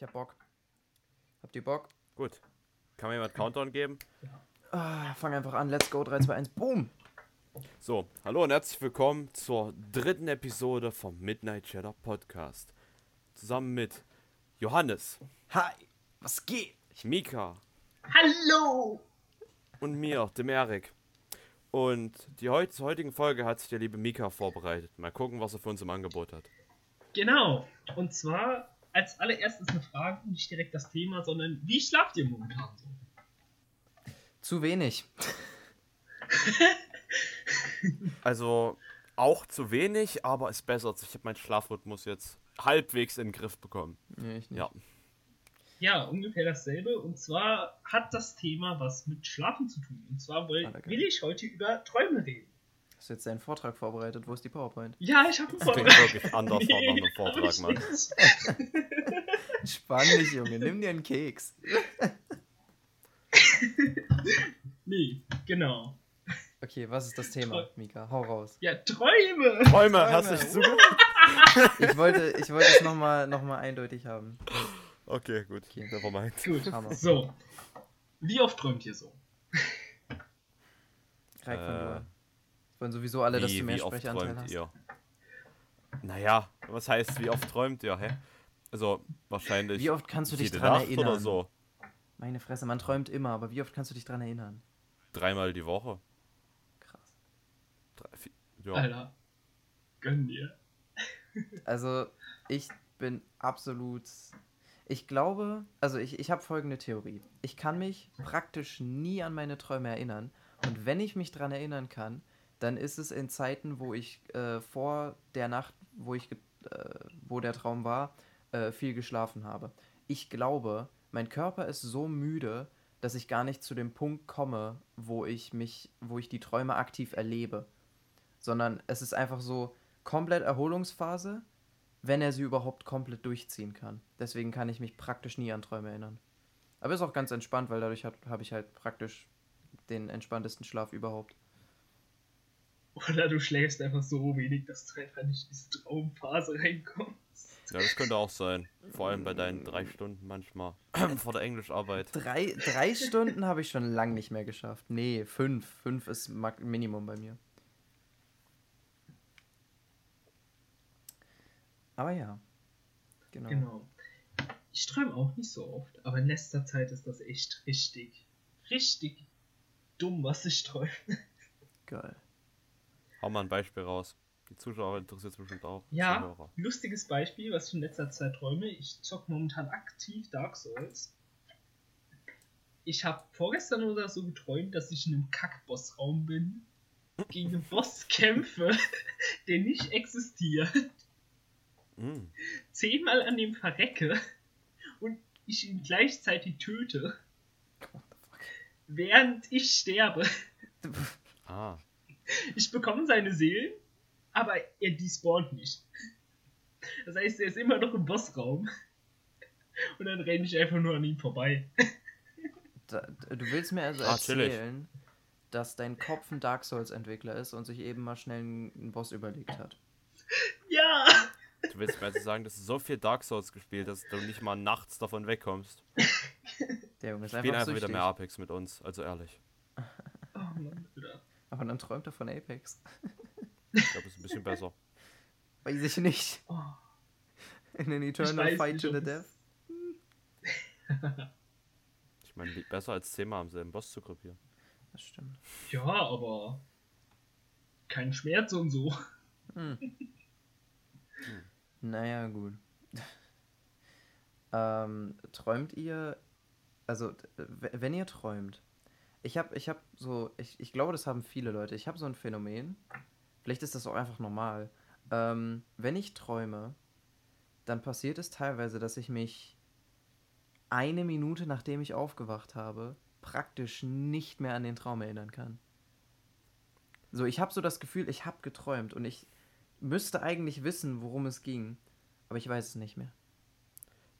Ich hab Bock. Habt ihr Bock? Gut. Kann mir jemand Countdown geben? Ah, fang einfach an. Let's go. 3, 2, 1. Boom. So, hallo und herzlich willkommen zur dritten Episode vom Midnight Shadow Podcast. Zusammen mit Johannes, Hi. Was geht? Mika Hallo! und mir, dem Erik. Und die heut zur heutigen Folge hat sich der liebe Mika vorbereitet. Mal gucken, was er für uns im Angebot hat. Genau. Und zwar als allererstes eine Frage, nicht direkt das Thema, sondern wie schlaft ihr momentan so? Zu wenig. Also auch zu wenig, aber es bessert sich. Ich habe meinen Schlafrhythmus jetzt halbwegs in den Griff bekommen. Nee, ich nicht. Ja. Ja, ungefähr dasselbe. Und zwar hat das Thema was mit Schlafen zu tun. Und zwar will, Ah, geil. will ich heute über Träume reden. Hast du jetzt deinen Vortrag vorbereitet? Wo ist die PowerPoint? Ja, ich habe einen Klingt Vortrag. wirklich anders nach einem hab Vortrag, ich Mann. Spann dich, Junge. Nimm dir einen Keks. Nee, genau. Okay, was ist das Thema, Mika? Hau raus. Ja, Träume! Träume, Träume. hast du dich zugehört? Ich wollte, ich wollte es nochmal noch mal eindeutig haben. Okay, gut. Okay. Nevermind. Gut, Hammer. so. Wie oft träumt ihr so? Reik von Äh. Wollen sowieso alle, dass Wie, du mehr wie oft Sprechanteil träumt hast. ihr? Naja, was heißt, wie oft träumt ihr, hä? Also, wahrscheinlich. Wie oft kannst du dich dran Nacht erinnern? oder so? Meine Fresse, man träumt immer, aber wie oft kannst du dich dran erinnern? Dreimal die Woche. Krass. Drei, vier, ja. Alter, gönn dir. Also, ich bin absolut. Ich glaube, also ich, ich habe folgende Theorie. Ich kann mich praktisch nie an meine Träume erinnern. Und wenn ich mich dran erinnern kann, dann ist es in Zeiten, wo ich äh, vor der Nacht, wo ich, äh, wo der Traum war, äh, viel geschlafen habe. Ich glaube, mein Körper ist so müde, dass ich gar nicht zu dem Punkt komme, wo ich mich, wo ich die Träume aktiv erlebe. Sondern es ist einfach so komplett Erholungsphase, wenn er sie überhaupt komplett durchziehen kann. Deswegen kann ich mich praktisch nie an Träume erinnern. Aber ist auch ganz entspannt, weil dadurch habe ich halt praktisch den entspanntesten Schlaf überhaupt. Oder du schläfst einfach so wenig, dass du einfach nicht in diese Traumphase reinkommst. ja, das könnte auch sein. Vor allem bei deinen drei Stunden manchmal. Vor der Englischarbeit. Drei, drei Stunden habe ich schon lang nicht mehr geschafft. Nee, fünf. Fünf ist Minimum bei mir. Aber ja. Genau. Genau. Ich träume auch nicht so oft, aber in letzter Zeit ist das echt richtig, richtig dumm, was ich träume. Geil. Hau mal ein Beispiel raus. Die Zuschauer interessiert es bestimmt auch. Ja, Zuhörer. lustiges Beispiel, was ich in letzter Zeit träume. Ich zock momentan aktiv Dark Souls. Ich habe vorgestern oder so geträumt, dass ich in einem Kackbossraum bin, gegen einen Boss kämpfe, der nicht existiert, Mm. zehnmal an dem verrecke und ich ihn gleichzeitig töte, während ich sterbe. Ah. Ich bekomme seine Seelen, aber er despawnt nicht. Das heißt, er ist immer noch im Bossraum. Und dann renne ich einfach nur an ihm vorbei. Da, du willst mir also Ah, erzählen, dass dein Kopf ein Dark Souls-Entwickler ist und sich eben mal schnell einen Boss überlegt hat. Ja! Du willst mir also sagen, dass du so viel Dark Souls gespielt hast, dass du nicht mal nachts davon wegkommst. Der Junge ist Spiel einfach einfach wieder mehr Apex mit uns, also ehrlich. Aber dann träumt er von Apex. Ich glaube, es ist ein bisschen besser. Weiß ich nicht. Oh. In an eternal fight nicht, to the death. Ich meine, besser als zehnmal am selben Boss zu gruppieren. Das stimmt. Ja, aber. Kein Schmerz und so. Hm. Naja, gut. ähm, träumt ihr, also wenn ihr träumt, ich habe ich hab so, ich, ich glaube, das haben viele Leute, ich habe so ein Phänomen, vielleicht ist das auch einfach normal, ähm, wenn ich träume, dann passiert es teilweise, dass ich mich eine Minute nachdem ich aufgewacht habe, praktisch nicht mehr an den Traum erinnern kann. So, ich habe so das Gefühl, ich habe geträumt und ich müsste eigentlich wissen, worum es ging, aber ich weiß es nicht mehr.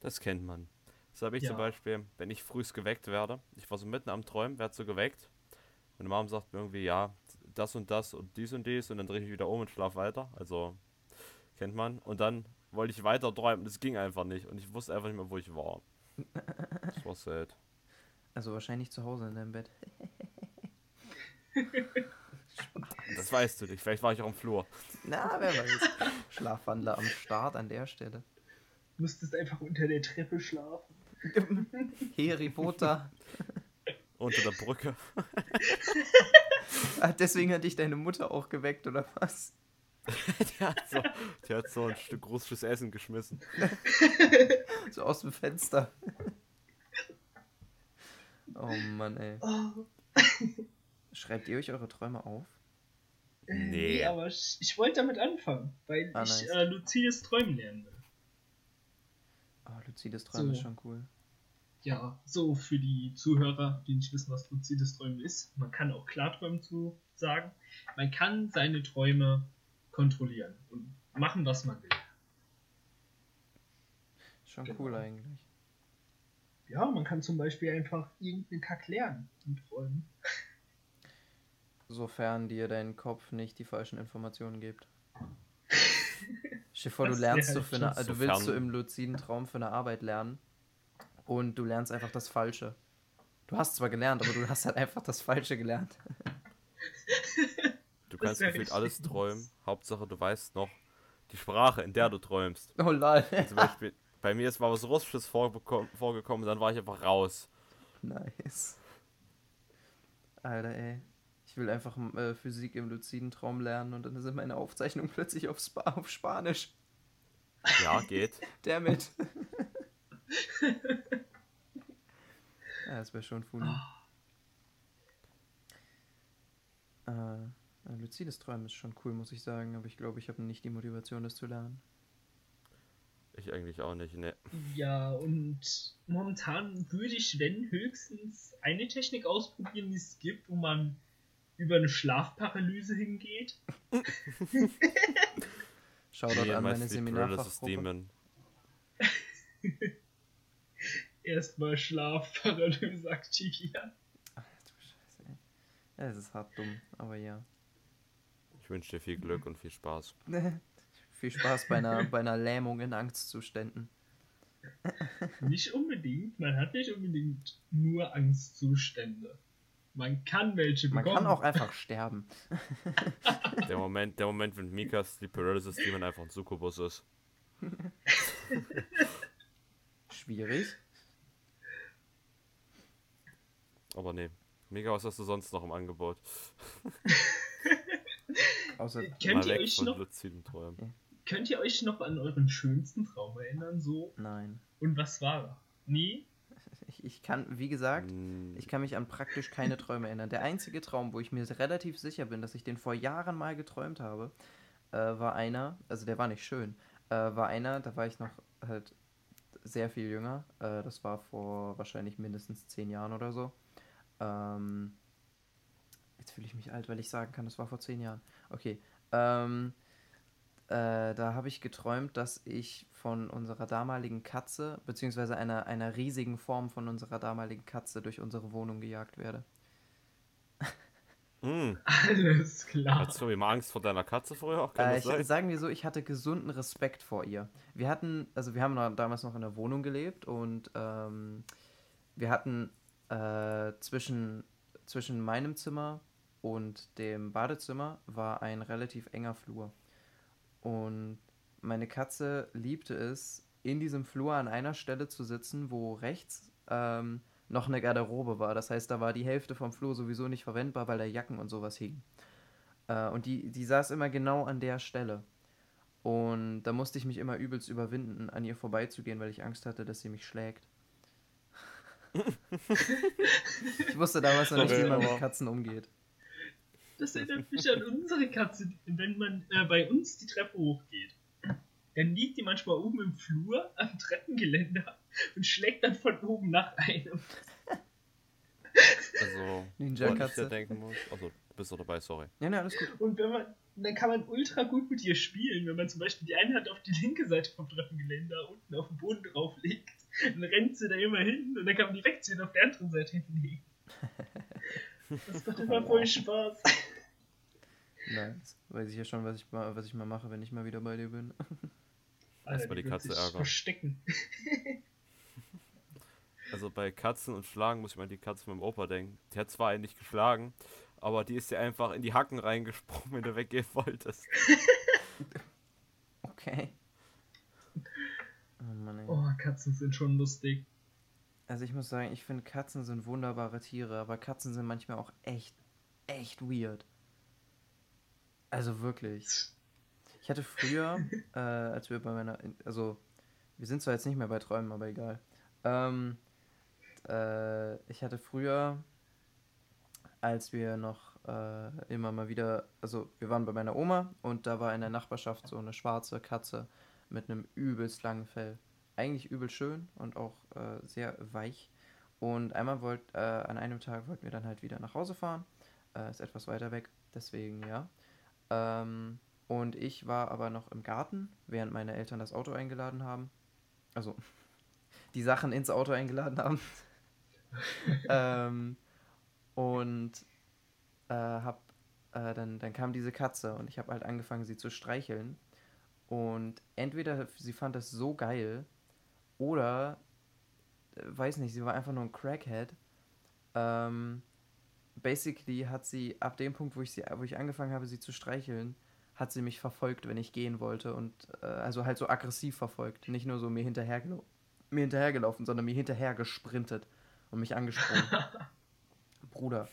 Das kennt man. Das habe ich Ja. zum Beispiel, wenn ich frühst geweckt werde. Ich war so mitten am Träumen, werde so geweckt. Meine Mom sagt mir irgendwie, ja, das und das und dies und dies und dann drehe ich mich wieder um und schlaf weiter. Also kennt man. Und dann wollte ich weiter träumen. Das ging einfach nicht. Und ich wusste einfach nicht mehr, wo ich war. Das war sad. Also wahrscheinlich zu Hause in deinem Bett. Das weißt du nicht. Vielleicht war ich auch im Flur. Na, wer weiß. Schlafwandler am Start an der Stelle. Du musstest einfach unter der Treppe schlafen. Harry Potter. Unter der Brücke. Deswegen hat dich deine Mutter auch geweckt, oder was? Der hat so, der hat so ein Stück russisches Essen geschmissen. So aus dem Fenster. Oh Mann, ey. Oh. Schreibt ihr euch eure Träume auf? Nee, Nee. aber ich, ich wollte damit anfangen, weil Ah, ich nice. äh, luzides Träumen lernen will. Oh, luzides Träumen So. ist schon cool. Ja, so für die Zuhörer, die nicht wissen, was luzides Träumen ist. Man kann auch Klarträumen zu sagen. Man kann seine Träume kontrollieren und machen, was man will. Schon Genau. cool eigentlich. Ja, man kann zum Beispiel einfach irgendeinen Kack lernen und träumen. Sofern dir dein Kopf nicht die falschen Informationen gibt. Stell dir vor, du lernst so für eine, du willst so im luziden Traum für eine Arbeit lernen und du lernst einfach das Falsche. Du hast zwar gelernt, aber du hast halt einfach das Falsche gelernt. Du kannst gefühlt alles träumen. Hauptsache, du weißt noch die Sprache, in der du träumst. Oh lol. Zum Beispiel, bei mir ist mal was Russisches vorgekommen, dann war ich einfach raus. Nice. Alter, ey. Ich will einfach äh, Physik im luziden Traum lernen und dann sind meine Aufzeichnungen plötzlich auf, Spa auf Spanisch. Ja, geht. Damit. ja, das wäre schon funny. Äh, ein luzides Träumen ist schon cool, muss ich sagen, aber ich glaube, ich habe nicht die Motivation, das zu lernen. Ich eigentlich auch nicht, ne. Ja, und momentan würde ich, wenn, höchstens eine Technik ausprobieren, die es gibt, wo man über eine Schlafparalyse hingeht. Shoutout Nee, an meine Seminarfachgruppe. Erstmal Schlafparalyse aktivieren. Ach du Scheiße, ey. Ja, es ist hart dumm, aber ja. Ich wünsche dir viel Glück und viel Spaß. Viel Spaß bei einer, bei einer Lähmung in Angstzuständen. Nicht unbedingt, man hat nicht unbedingt nur Angstzustände. Man kann welche Man bekommen. kann auch einfach sterben. Der Moment, der Moment, wenn Mikas Sleep Paralysis Demon einfach ein Succubus ist. Schwierig. Aber nee. Mika, was hast du sonst noch im Angebot? Außer Kennt Mal ihr weg euch von noch- luziden Träumen. Könnt ihr euch noch an euren schönsten Traum erinnern? So? nein. Und was war er? Nee? Ich, ich kann, wie gesagt, Hm, ich kann mich an praktisch keine Träume erinnern. Der einzige Traum, wo ich mir relativ sicher bin, dass ich den vor Jahren mal geträumt habe, äh, war einer, also der war nicht schön, äh, war einer, da war ich noch halt sehr viel jünger. Äh, das war vor wahrscheinlich mindestens zehn Jahren oder so. Ähm, jetzt fühle ich mich alt, weil ich sagen kann, das war vor zehn Jahren. Okay. Ähm, äh, da habe ich geträumt, dass ich von unserer damaligen Katze, beziehungsweise einer, einer riesigen Form von unserer damaligen Katze durch unsere Wohnung gejagt werde. hm. Alles klar. Hattest du immer Angst vor deiner Katze früher? Kann Äh, ich, sein? sagen wir so, ich hatte gesunden Respekt vor ihr. Wir hatten, also wir haben noch, damals noch in der Wohnung gelebt und ähm, wir hatten äh, zwischen, zwischen meinem Zimmer und dem Badezimmer war ein relativ enger Flur. Und meine Katze liebte es, in diesem Flur an einer Stelle zu sitzen, wo rechts ähm, noch eine Garderobe war. Das heißt, da war die Hälfte vom Flur sowieso nicht verwendbar, weil da Jacken und sowas hingen. Äh, und die, die saß immer genau an der Stelle. Und da musste ich mich immer übelst überwinden, an ihr vorbeizugehen, weil ich Angst hatte, dass sie mich schlägt. ich wusste damals noch nicht, wie man mit Katzen umgeht. Das erinnert mich an unsere Katze, wenn man äh, bei uns die Treppe hochgeht. Dann liegt die manchmal oben im Flur am Treppengeländer und schlägt dann von oben nach einem. Also, Ninja Katze. denken muss. Also, du bist doch dabei, sorry. Ja, ne, alles gut. Und wenn man, dann kann man ultra gut mit ihr spielen, wenn man zum Beispiel die eine Hand auf die linke Seite vom Treppengeländer unten auf den Boden drauflegt. Dann rennt sie da immer hin und dann kann man die wegziehen und auf der anderen Seite hinlegen. Das macht immer voll Spaß. Nice. Weiß ich ja schon, was ich mal, was ich mal mache, wenn ich mal wieder bei dir bin. Erstmal die Katze ärgern. Verstecken. Also bei Katzen und Schlagen muss ich mal an die Katze mit dem Opa denken. Die hat zwar einen nicht geschlagen, aber die ist dir einfach in die Hacken reingesprungen, wenn du weggehen wolltest. Okay. Oh Mann. Oh, Katzen sind schon lustig. Also ich muss sagen, ich finde Katzen sind wunderbare Tiere, aber Katzen sind manchmal auch echt, echt weird. Also wirklich. Ich hatte früher, äh, als wir bei meiner, also wir sind zwar jetzt nicht mehr bei Träumen, aber egal. Ähm, äh, ich hatte früher, als wir noch äh, immer mal wieder, also wir waren bei meiner Oma und da war in der Nachbarschaft so eine schwarze Katze mit einem übelst langen Fell. Eigentlich übel schön und auch äh, sehr weich. Und einmal wollt, äh, an einem Tag wollten wir dann halt wieder nach Hause fahren. Äh, ist etwas weiter weg, deswegen ja. Ähm, und ich war aber noch im Garten, während meine Eltern das Auto eingeladen haben. Also, die Sachen ins Auto eingeladen haben. ähm, und äh, hab, äh, dann, dann kam diese Katze und ich habe halt angefangen, sie zu streicheln. Und entweder sie fand das so geil oder, äh, weiß nicht, sie war einfach nur ein Crackhead. Ähm, basically hat sie ab dem Punkt, wo ich sie, wo ich angefangen habe, sie zu streicheln, hat sie mich verfolgt, wenn ich gehen wollte und äh, also halt so aggressiv verfolgt, nicht nur so mir hinterhergelo mir hinterhergelaufen, sondern mir hinterher gesprintet und mich angesprungen. Bruder,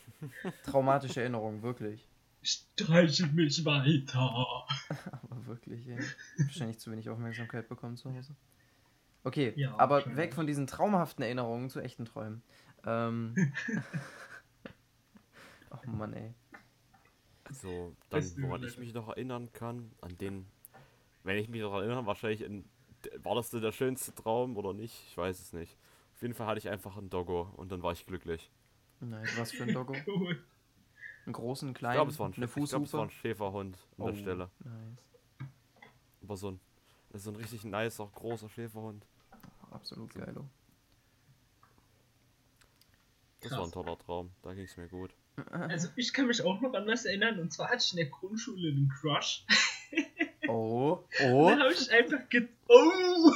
traumatische Erinnerung, wirklich. Streichel mich weiter. Aber wirklich, ey. Wahrscheinlich zu wenig Aufmerksamkeit bekommen zu Hause. Okay, Ja, aber weg von diesen traumhaften Erinnerungen zu echten Träumen. Ähm. oh Mann, ey. So, dann, woran ich mich noch erinnern kann, an den, wenn ich mich daran erinnere, wahrscheinlich in, war das denn der schönste Traum oder nicht? Ich weiß es nicht. Auf jeden Fall hatte ich einfach einen Doggo und dann war ich glücklich. Nice, was für ein Doggo? Cool. Einen großen, Ich kleinen, glaube, es war ein, eine ich glaub, es war Fußhupe? ein Schäferhund an der Oh, Stelle. Nice. Aber so ein, das ist so ein richtig nicer, großer Schäferhund. Absolut geilo. Das war ein Krass. toller Traum. Da ging es mir gut. Also ich kann mich auch noch an was erinnern und zwar hatte ich in der Grundschule einen Crush. Oh, Und oh. dann habe ich einfach ge... Oh!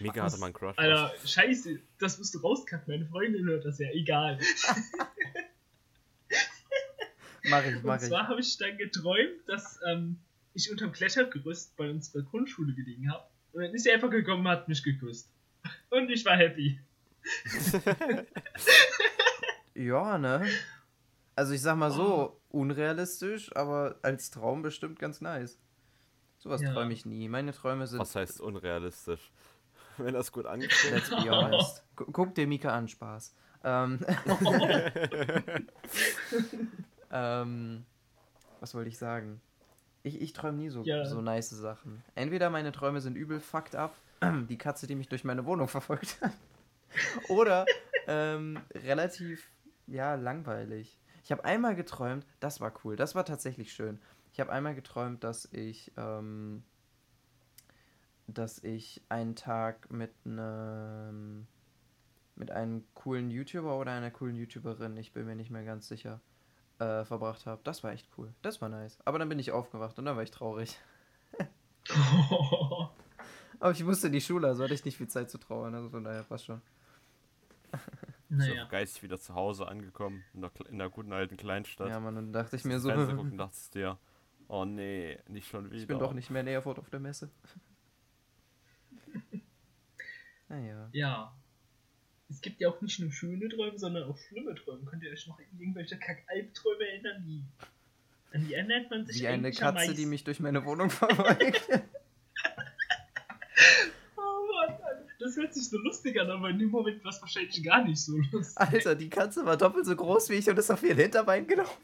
Mika Was? hatte mal einen Crush. Alter, scheiße, das musst du rauskacken, meine Freundin hört das ja, egal. Mach ich, Und mach ich. zwar habe ich dann geträumt, dass ähm, ich unterm Klettergerüst bei unserer Grundschule gelegen habe. Und dann ist sie einfach gekommen und hat mich geküsst. Und ich war happy. Ja, ne? Also ich sag mal Oh. so, unrealistisch, aber als Traum bestimmt ganz nice. Sowas Ja. träume ich nie. Meine Träume sind. Was heißt unrealistisch? Wenn das gut angestellt. Gu- Guck dir Mika an, Spaß. Ähm, ähm, was wollte ich sagen? Ich, ich träume nie so, Ja. so nice Sachen. Entweder meine Träume sind übel fucked up, die Katze, die mich durch meine Wohnung verfolgt hat, oder ähm, relativ, ja, langweilig. Ich habe einmal geträumt, das war cool, das war tatsächlich schön. Ich habe einmal geträumt, dass ich, ähm, dass ich einen Tag mit einem mit einem coolen YouTuber oder einer coolen YouTuberin, ich bin mir nicht mehr ganz sicher, äh, verbracht habe. Das war echt cool. Das war nice. Aber dann bin ich aufgewacht und dann war ich traurig. Aber ich musste in die Schule, also hatte ich nicht viel Zeit zu trauern. Also von daher passt schon. Naja. geistig wieder zu Hause angekommen, in der, in der guten alten Kleinstadt. Ja, Mann, und dann dachte ich mir so, und dachtest dir, oh nee, nicht schon wieder. ich bin doch nicht mehr in Erfurt auf der Messe. naja. Ja. Es gibt ja auch nicht nur schöne Träume, sondern auch schlimme Träume. Könnt ihr euch noch an irgendwelche Kack-Albträume erinnern? Die, an die erinnert man sich Wie eine Katze, die mich durch meine Wohnung verfolgt. Das hört sich so lustig an, aber in dem Moment war es wahrscheinlich gar nicht so lustig. Alter, die Katze war doppelt so groß wie ich und ist auf ihr Hinterbein gelaufen.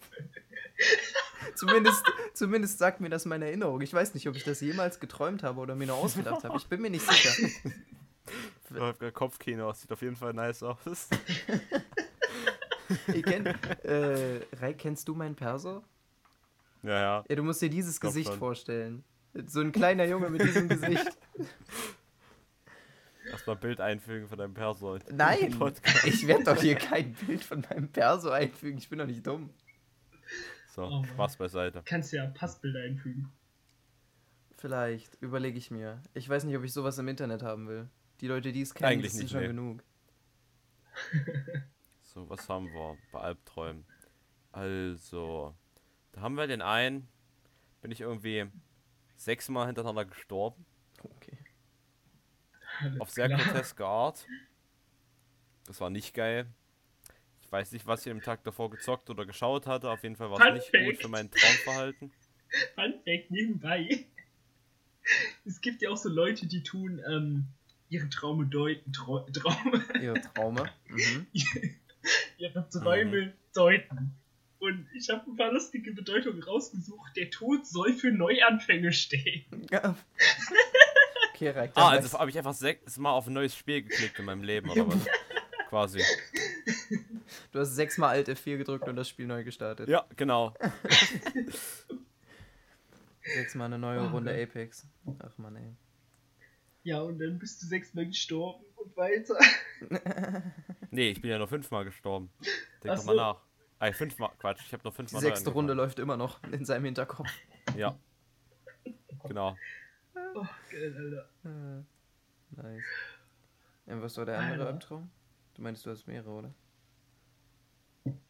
zumindest, zumindest sagt mir das meine Erinnerung. Ich weiß nicht, ob ich das jemals geträumt habe oder mir nur ausgedacht habe. Ich bin mir nicht sicher. Kopfkino, sieht auf jeden Fall nice aus. Ihr kennt, äh, Rai, kennst du meinen Perso? ja, ja. Ja, du musst dir dieses Gesicht schon. vorstellen. So ein kleiner Junge mit diesem Gesicht. Erstmal Bild einfügen von deinem Perso. Nein, ich werde doch hier kein Bild von meinem Perso einfügen. Ich bin doch nicht dumm. So, Oh. Spaß beiseite. Kannst ja Passbilder einfügen. Vielleicht, überlege ich mir. Ich weiß nicht, ob ich sowas im Internet haben will. Die Leute, die es kennen, Eigentlich das sind nicht, schon nee. genug. So, was haben wir bei Albträumen? Also, da haben wir den einen, bin ich irgendwie sechsmal hintereinander gestorben. Okay. Alles Auf sehr klar. groteske Art. Das war nicht geil. Ich weiß nicht, was ich am Tag davor gezockt oder geschaut hatte. Auf jeden Fall war es nicht gut für mein Traumverhalten. Fun Fact nebenbei. Es gibt ja auch so Leute, die tun ähm, ihre Traume deuten. Trau Traume, Ihre Traume. Mhm. ihre Träume deuten. Und ich habe ein paar lustige Bedeutungen rausgesucht. Der Tod soll für Neuanfänge stehen. Ja. okay, reicht. Ah, also habe ich einfach sechsmal auf ein neues Spiel geklickt in meinem Leben oder was? Quasi. Du hast sechsmal Alt F4 gedrückt und das Spiel neu gestartet. Ja, genau. Sechsmal eine neue Oh, Runde Gott. Apex. Ach man, ey. Ja, und dann bist du sechsmal gestorben und weiter. Nee, ich bin ja nur fünfmal gestorben. Denk Ach doch mal so. nach. Ey, fünfmal, Quatsch, ich habe nur Die fünfmal neu sechste Runde läuft immer noch in seinem Hinterkopf. Ja. Genau. Oh, geil, Alter. Äh, nice. Und was war der andere Alter. Albtraum? Du meinst, du hast mehrere, oder?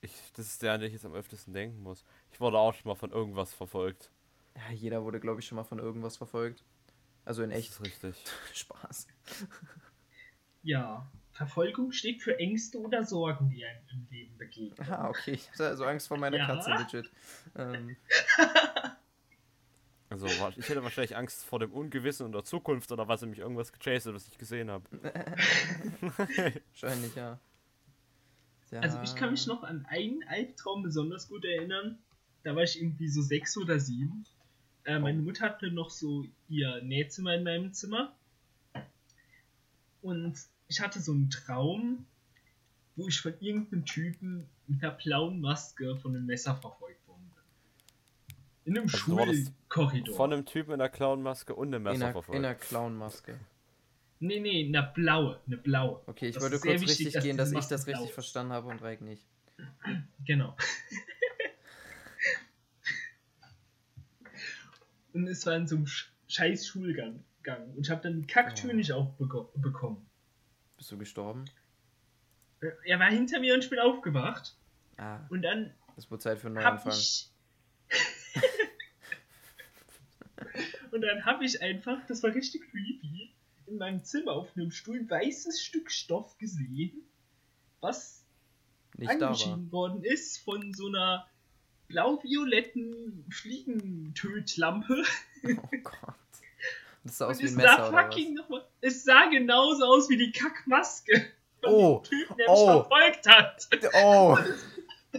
Ich, das ist der, an den ich jetzt am öftesten denken muss. Ich wurde auch schon mal von irgendwas verfolgt. Ja, jeder wurde, glaube ich, schon mal von irgendwas verfolgt. Also in Das echt ist richtig. Spaß. Ja, Verfolgung steht für Ängste oder Sorgen, die einem im Leben begegnen. Ah, okay. Ich hatte also Angst vor meiner Ja. Katze, legit. Ähm, Also ich hätte wahrscheinlich Angst vor dem Ungewissen und der Zukunft oder was er mich irgendwas gechased hat, was ich gesehen habe. wahrscheinlich, ja. ja. Also ich kann mich noch an einen Albtraum besonders gut erinnern. Da war ich irgendwie so sechs oder sieben. Äh, meine Mutter hatte noch so ihr Nähzimmer in meinem Zimmer. Und ich hatte so einen Traum, wo ich von irgendeinem Typen mit einer blauen Maske von einem Messer verfolgt. In einem Also Schulkorridor. Von einem Typen in der Clownmaske und einem In Messer einer, verfolgt. in einer Clownmaske. Nee, nee, eine blaue, eine blaue. Okay, ich Das wollte kurz wichtig, richtig dass gehen, dass ich das blau richtig ist. verstanden habe und Reik nicht. Genau. und es war in so einem Sch- scheiß Schulgang. Gang. Und ich habe dann Kacktür Oh. nicht aufbekommen. Bist du gestorben? Äh, Er war hinter mir und ich bin aufgewacht. Ah, Und dann es wurde Zeit für einen Neuanfang. ich. und dann habe ich einfach, das war richtig creepy, in meinem Zimmer auf einem Stuhl ein weißes Stück Stoff gesehen, was Nicht angeschieden worden ist von so einer blau-violetten Fliegentötlampe. Oh Gott. Das sah aus wie ein Messer sah oder fucking nochmal. Es sah genauso aus wie die Kackmaske von Oh, dem Typen, der oh. mich verfolgt hat. was? Oh,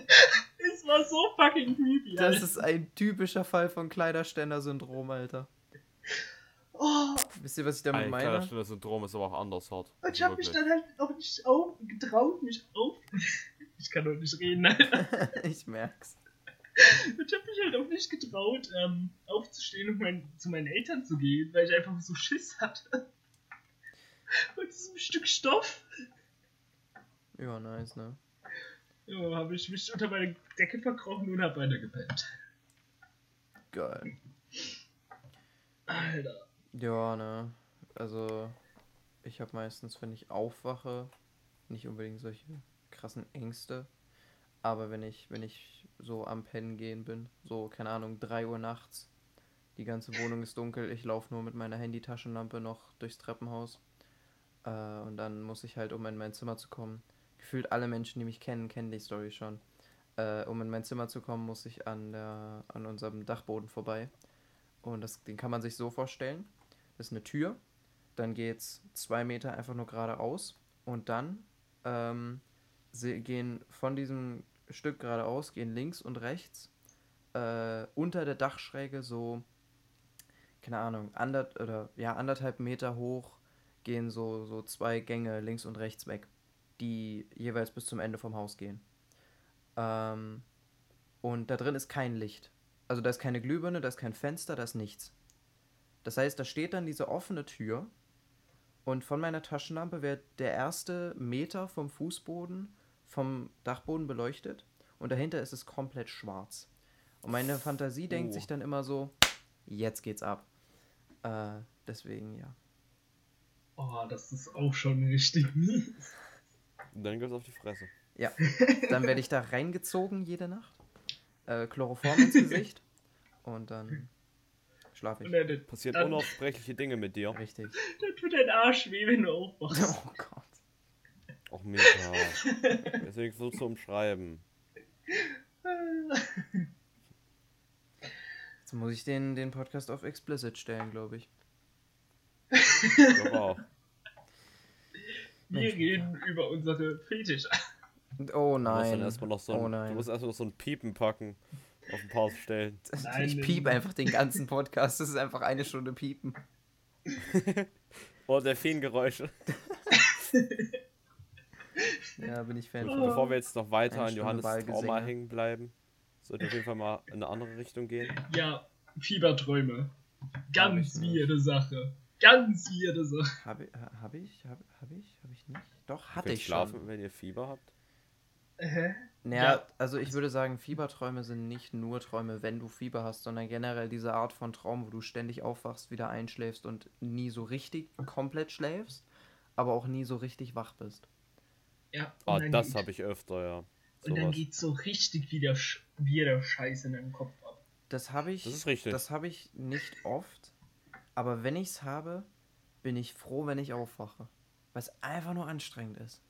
Es war so fucking creepy. das Alter. ist ein typischer Fall von Kleiderständer-Syndrom, Alter. Oh, Wisst ihr, was ich damit Ein meine? kleiner Syndrom ist aber auch anders hart. und ich habe mich dann halt auch nicht auf, getraut, mich auf. Ich kann doch nicht reden, Alter. ich merk's. Und ich habe mich halt auch nicht getraut, ähm, aufzustehen und mein, zu meinen Eltern zu gehen, weil ich einfach so Schiss hatte. Und diesem Stück Stoff, Ja, nice, ne? ja, habe ich mich unter meine Decke verkrochen und habe weitergepennt. Geil. Alter. Ja, ne? Also, ich habe meistens, wenn ich aufwache, nicht unbedingt solche krassen Ängste. Aber wenn ich, wenn ich so am Pennen gehen bin, so, keine Ahnung, 3 Uhr nachts, die ganze Wohnung ist dunkel, ich laufe nur mit meiner Handytaschenlampe noch durchs Treppenhaus. Äh, und dann muss ich halt, um in mein Zimmer zu kommen, gefühlt alle Menschen, die mich kennen, kennen die Story schon. Äh, um in mein Zimmer zu kommen, muss ich an, der, an unserem Dachboden vorbei. Und das, den kann man sich so vorstellen. Das ist eine Tür. Dann geht's zwei Meter einfach nur geradeaus. Und dann ähm, se- gehen von diesem Stück geradeaus, gehen links und rechts äh, unter der Dachschräge so, keine Ahnung, ander, oder, ja, anderthalb Meter hoch gehen so, so zwei Gänge links und rechts weg, die jeweils bis zum Ende vom Haus gehen. Ähm, und da drin ist kein Licht. Also da ist keine Glühbirne, da ist kein Fenster, da ist nichts. Das heißt, da steht dann diese offene Tür und von meiner Taschenlampe wird der erste Meter vom Fußboden vom Dachboden beleuchtet und dahinter ist es komplett schwarz. Und meine Fantasie denkt Oh. sich dann immer so, jetzt geht's ab. Äh, deswegen, ja. Oh, das ist auch schon richtig mies. Dann gibt's auf die Fresse. Ja. Dann werde ich da reingezogen jede Nacht. Äh, Chloroform ins Gesicht. Und dann schlafe ich. dann, Passiert Dann- unaussprechliche Dinge mit dir. Richtig. dann tut dein Arsch weh, wenn du aufwachst. Oh Gott. Och, Mika. Deswegen versuchst du umschreiben. Jetzt muss ich den, den Podcast auf explicit stellen, glaube ich. Ich glaube auch. Wir Mensch, reden über unsere Fetische. Oh Du musst dann nein. erstmal noch so oh ein, nein. du musst erstmal noch so ein Piepen packen. Auf den Pause stellen. Nein, ich nein. piep einfach den ganzen Podcast. Das ist einfach eine Stunde piepen. Oh, Delfingeräusche. Ja, bin ich Fan Oh. von. Bevor wir jetzt noch weiter Eine an Stunde Johannes. Trauma hängen bleiben, sollte auf jeden Fall mal in eine andere Richtung gehen. Ja, Fieberträume. Ganz weirde Sache. Ganz weirde Sache. Habe hab ich? Habe hab ich? Habe ich nicht? Doch, hatte ich schlafen, schon. wenn ihr Fieber habt. Hä? Naja, Ja. also ich würde sagen, Fieberträume sind nicht nur Träume, wenn du Fieber hast, sondern generell diese Art von Traum, wo du ständig aufwachst, wieder einschläfst und nie so richtig komplett schläfst, aber auch nie so richtig wach bist. Ja, Ah, das habe ich öfter, ja. Und dann Sowas. geht so richtig wieder, wieder Scheiße in deinem Kopf ab. Das habe ich. Das ist richtig. Das habe ich nicht oft, aber wenn ich es habe, bin ich froh, wenn ich aufwache, weil es einfach nur anstrengend ist.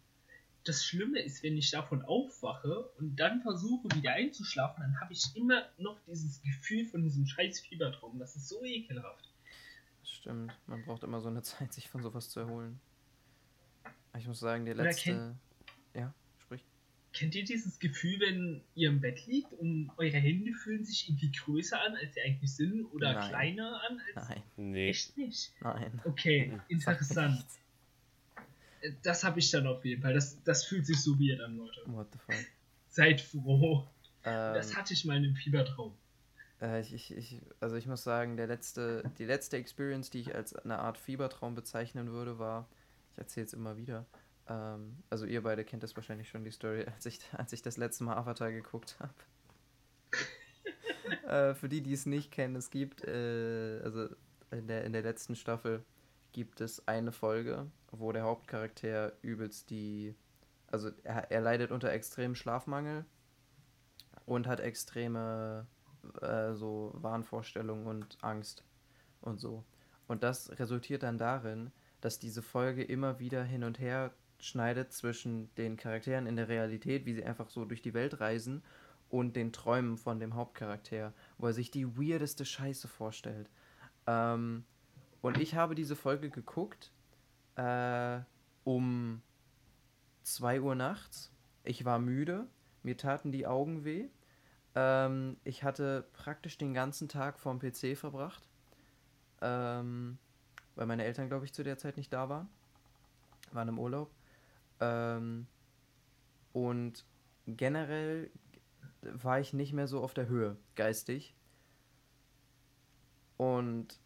Das Schlimme ist, wenn ich davon aufwache und dann versuche wieder einzuschlafen, dann habe ich immer noch dieses Gefühl von diesem scheiß Fiebertraum. Das ist so ekelhaft. Das stimmt. Man braucht immer so eine Zeit, sich von sowas zu erholen. Ich muss sagen, Oder letzte. kennt- Ja, sprich. Kennt ihr dieses Gefühl, wenn ihr im Bett liegt und eure Hände fühlen sich irgendwie größer an, als sie eigentlich sind oder Nein. kleiner an als Nein, Nee. echt nicht? nein. Okay, interessant. Das habe ich dann auf jeden Fall. Das, das fühlt sich so weird an, Leute. What the fuck. Seid froh. Ähm, Das hatte ich mal in einem Fiebertraum. äh, ich, ich, ich, also ich muss sagen, der letzte, die letzte Experience, die ich als eine Art Fiebertraum bezeichnen würde, war, ich erzähle es immer wieder, ähm, also ihr beide kennt das wahrscheinlich schon, die Story, als ich, als ich das letzte Mal Avatar geguckt habe. äh, für die, die es nicht kennen, es gibt, äh, also in der, in der letzten Staffel gibt es eine Folge, wo der Hauptcharakter übelst die, also er, er leidet unter extremem Schlafmangel und hat extreme äh, so Wahnvorstellungen und Angst und so. Und das resultiert dann darin, dass diese Folge immer wieder hin und her schneidet zwischen den Charakteren in der Realität, wie sie einfach so durch die Welt reisen, und den Träumen von dem Hauptcharakter, wo er sich die weirdeste Scheiße vorstellt. Ähm, und ich habe diese Folge geguckt äh, um 2 Uhr nachts. Ich war müde, mir taten die Augen weh. Ähm, ich hatte praktisch den ganzen Tag vorm PC verbracht, ähm, weil meine Eltern, glaube ich, zu der Zeit nicht da waren. Waren im Urlaub. Ähm, und generell war ich nicht mehr so auf der Höhe, geistig. Und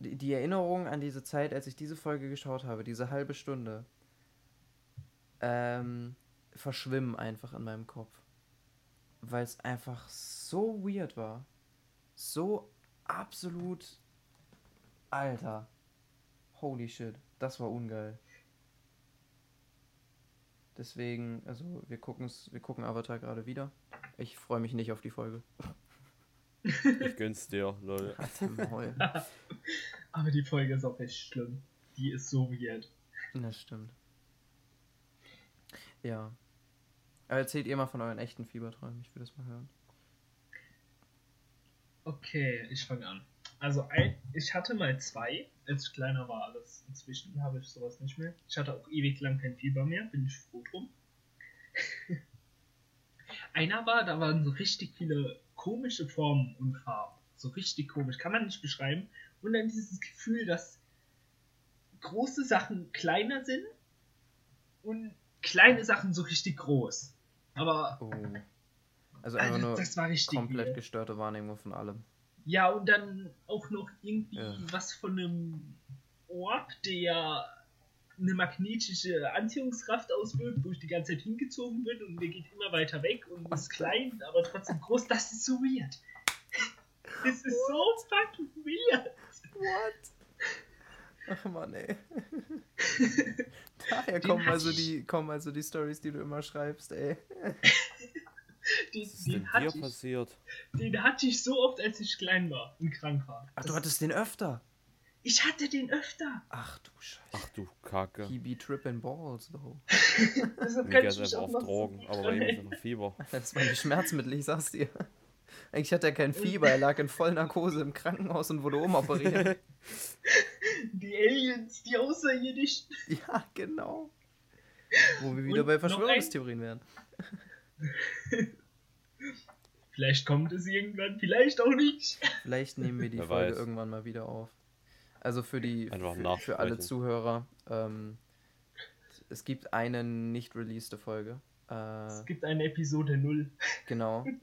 die, Erinnerung an diese Zeit, als ich diese Folge geschaut habe, diese halbe Stunde, ähm, verschwimmen einfach in meinem Kopf. Weil es einfach so weird war. So absolut. Alter. Holy shit. Das war ungeil. Deswegen, also wir wir gucken Avatar gerade wieder. Ich freue mich nicht auf die Folge. Ich gönn's dir, Leute. Maul. Aber die Folge ist auch echt schlimm. Die ist so weird. Das stimmt. Ja. Aber erzählt ihr mal von euren echten Fieberträumen. Ich will das mal hören. Okay, ich fange an. Also ein, ich hatte mal zwei, als ich kleiner war alles. Inzwischen habe ich sowas nicht mehr. Ich hatte auch ewig lang kein Fieber mehr, bin ich froh drum. Einer war, da waren so richtig viele komische Formen und Farben. So richtig komisch, kann man nicht beschreiben. Und dann dieses Gefühl, dass große Sachen kleiner sind und kleine Sachen so richtig groß. Aber Oh. Also einfach also, nur das war richtig komplett gestörte Wahrnehmung von allem. Ja, und dann auch noch irgendwie Ja. was von einem Orb, der eine magnetische Anziehungskraft ausübt, wo ich die ganze Zeit hingezogen bin und der geht immer weiter weg und ist klein, aber trotzdem groß. Das ist so weird. Das ist so fucking weird. What? Ach man, ey. Daher kommen also, die, kommen also die Stories, die du immer schreibst, ey. Den, Was ist denn den, dir hatte ich, passiert? den hatte ich so oft, als ich klein war und krank war. Ach, du Das- hattest den öfter. Ich hatte den öfter. Ach du Scheiße. Ach du Kacke. He be tripping balls, though. Deshalb Mir kann geht's ich mich einfach auch auf noch Drogen, aber bei ihm ist einfach Fieber. Das waren die Schmerzmittel, ich sag's dir. Eigentlich hat er kein Fieber, er lag in Vollnarkose im Krankenhaus und wurde umoperiert. Die Aliens, die Außerirdischen. ja, genau. Wo wir wieder Und bei noch Verschwörungstheorien wären. Vielleicht kommt es irgendwann, vielleicht auch nicht. Vielleicht nehmen wir die Wer Folge weiß. irgendwann mal wieder auf. Also für die für, für alle. Zuhörer. Ähm, es gibt eine nicht releasede Folge. Äh, Es gibt eine Episode 0. genau. äh,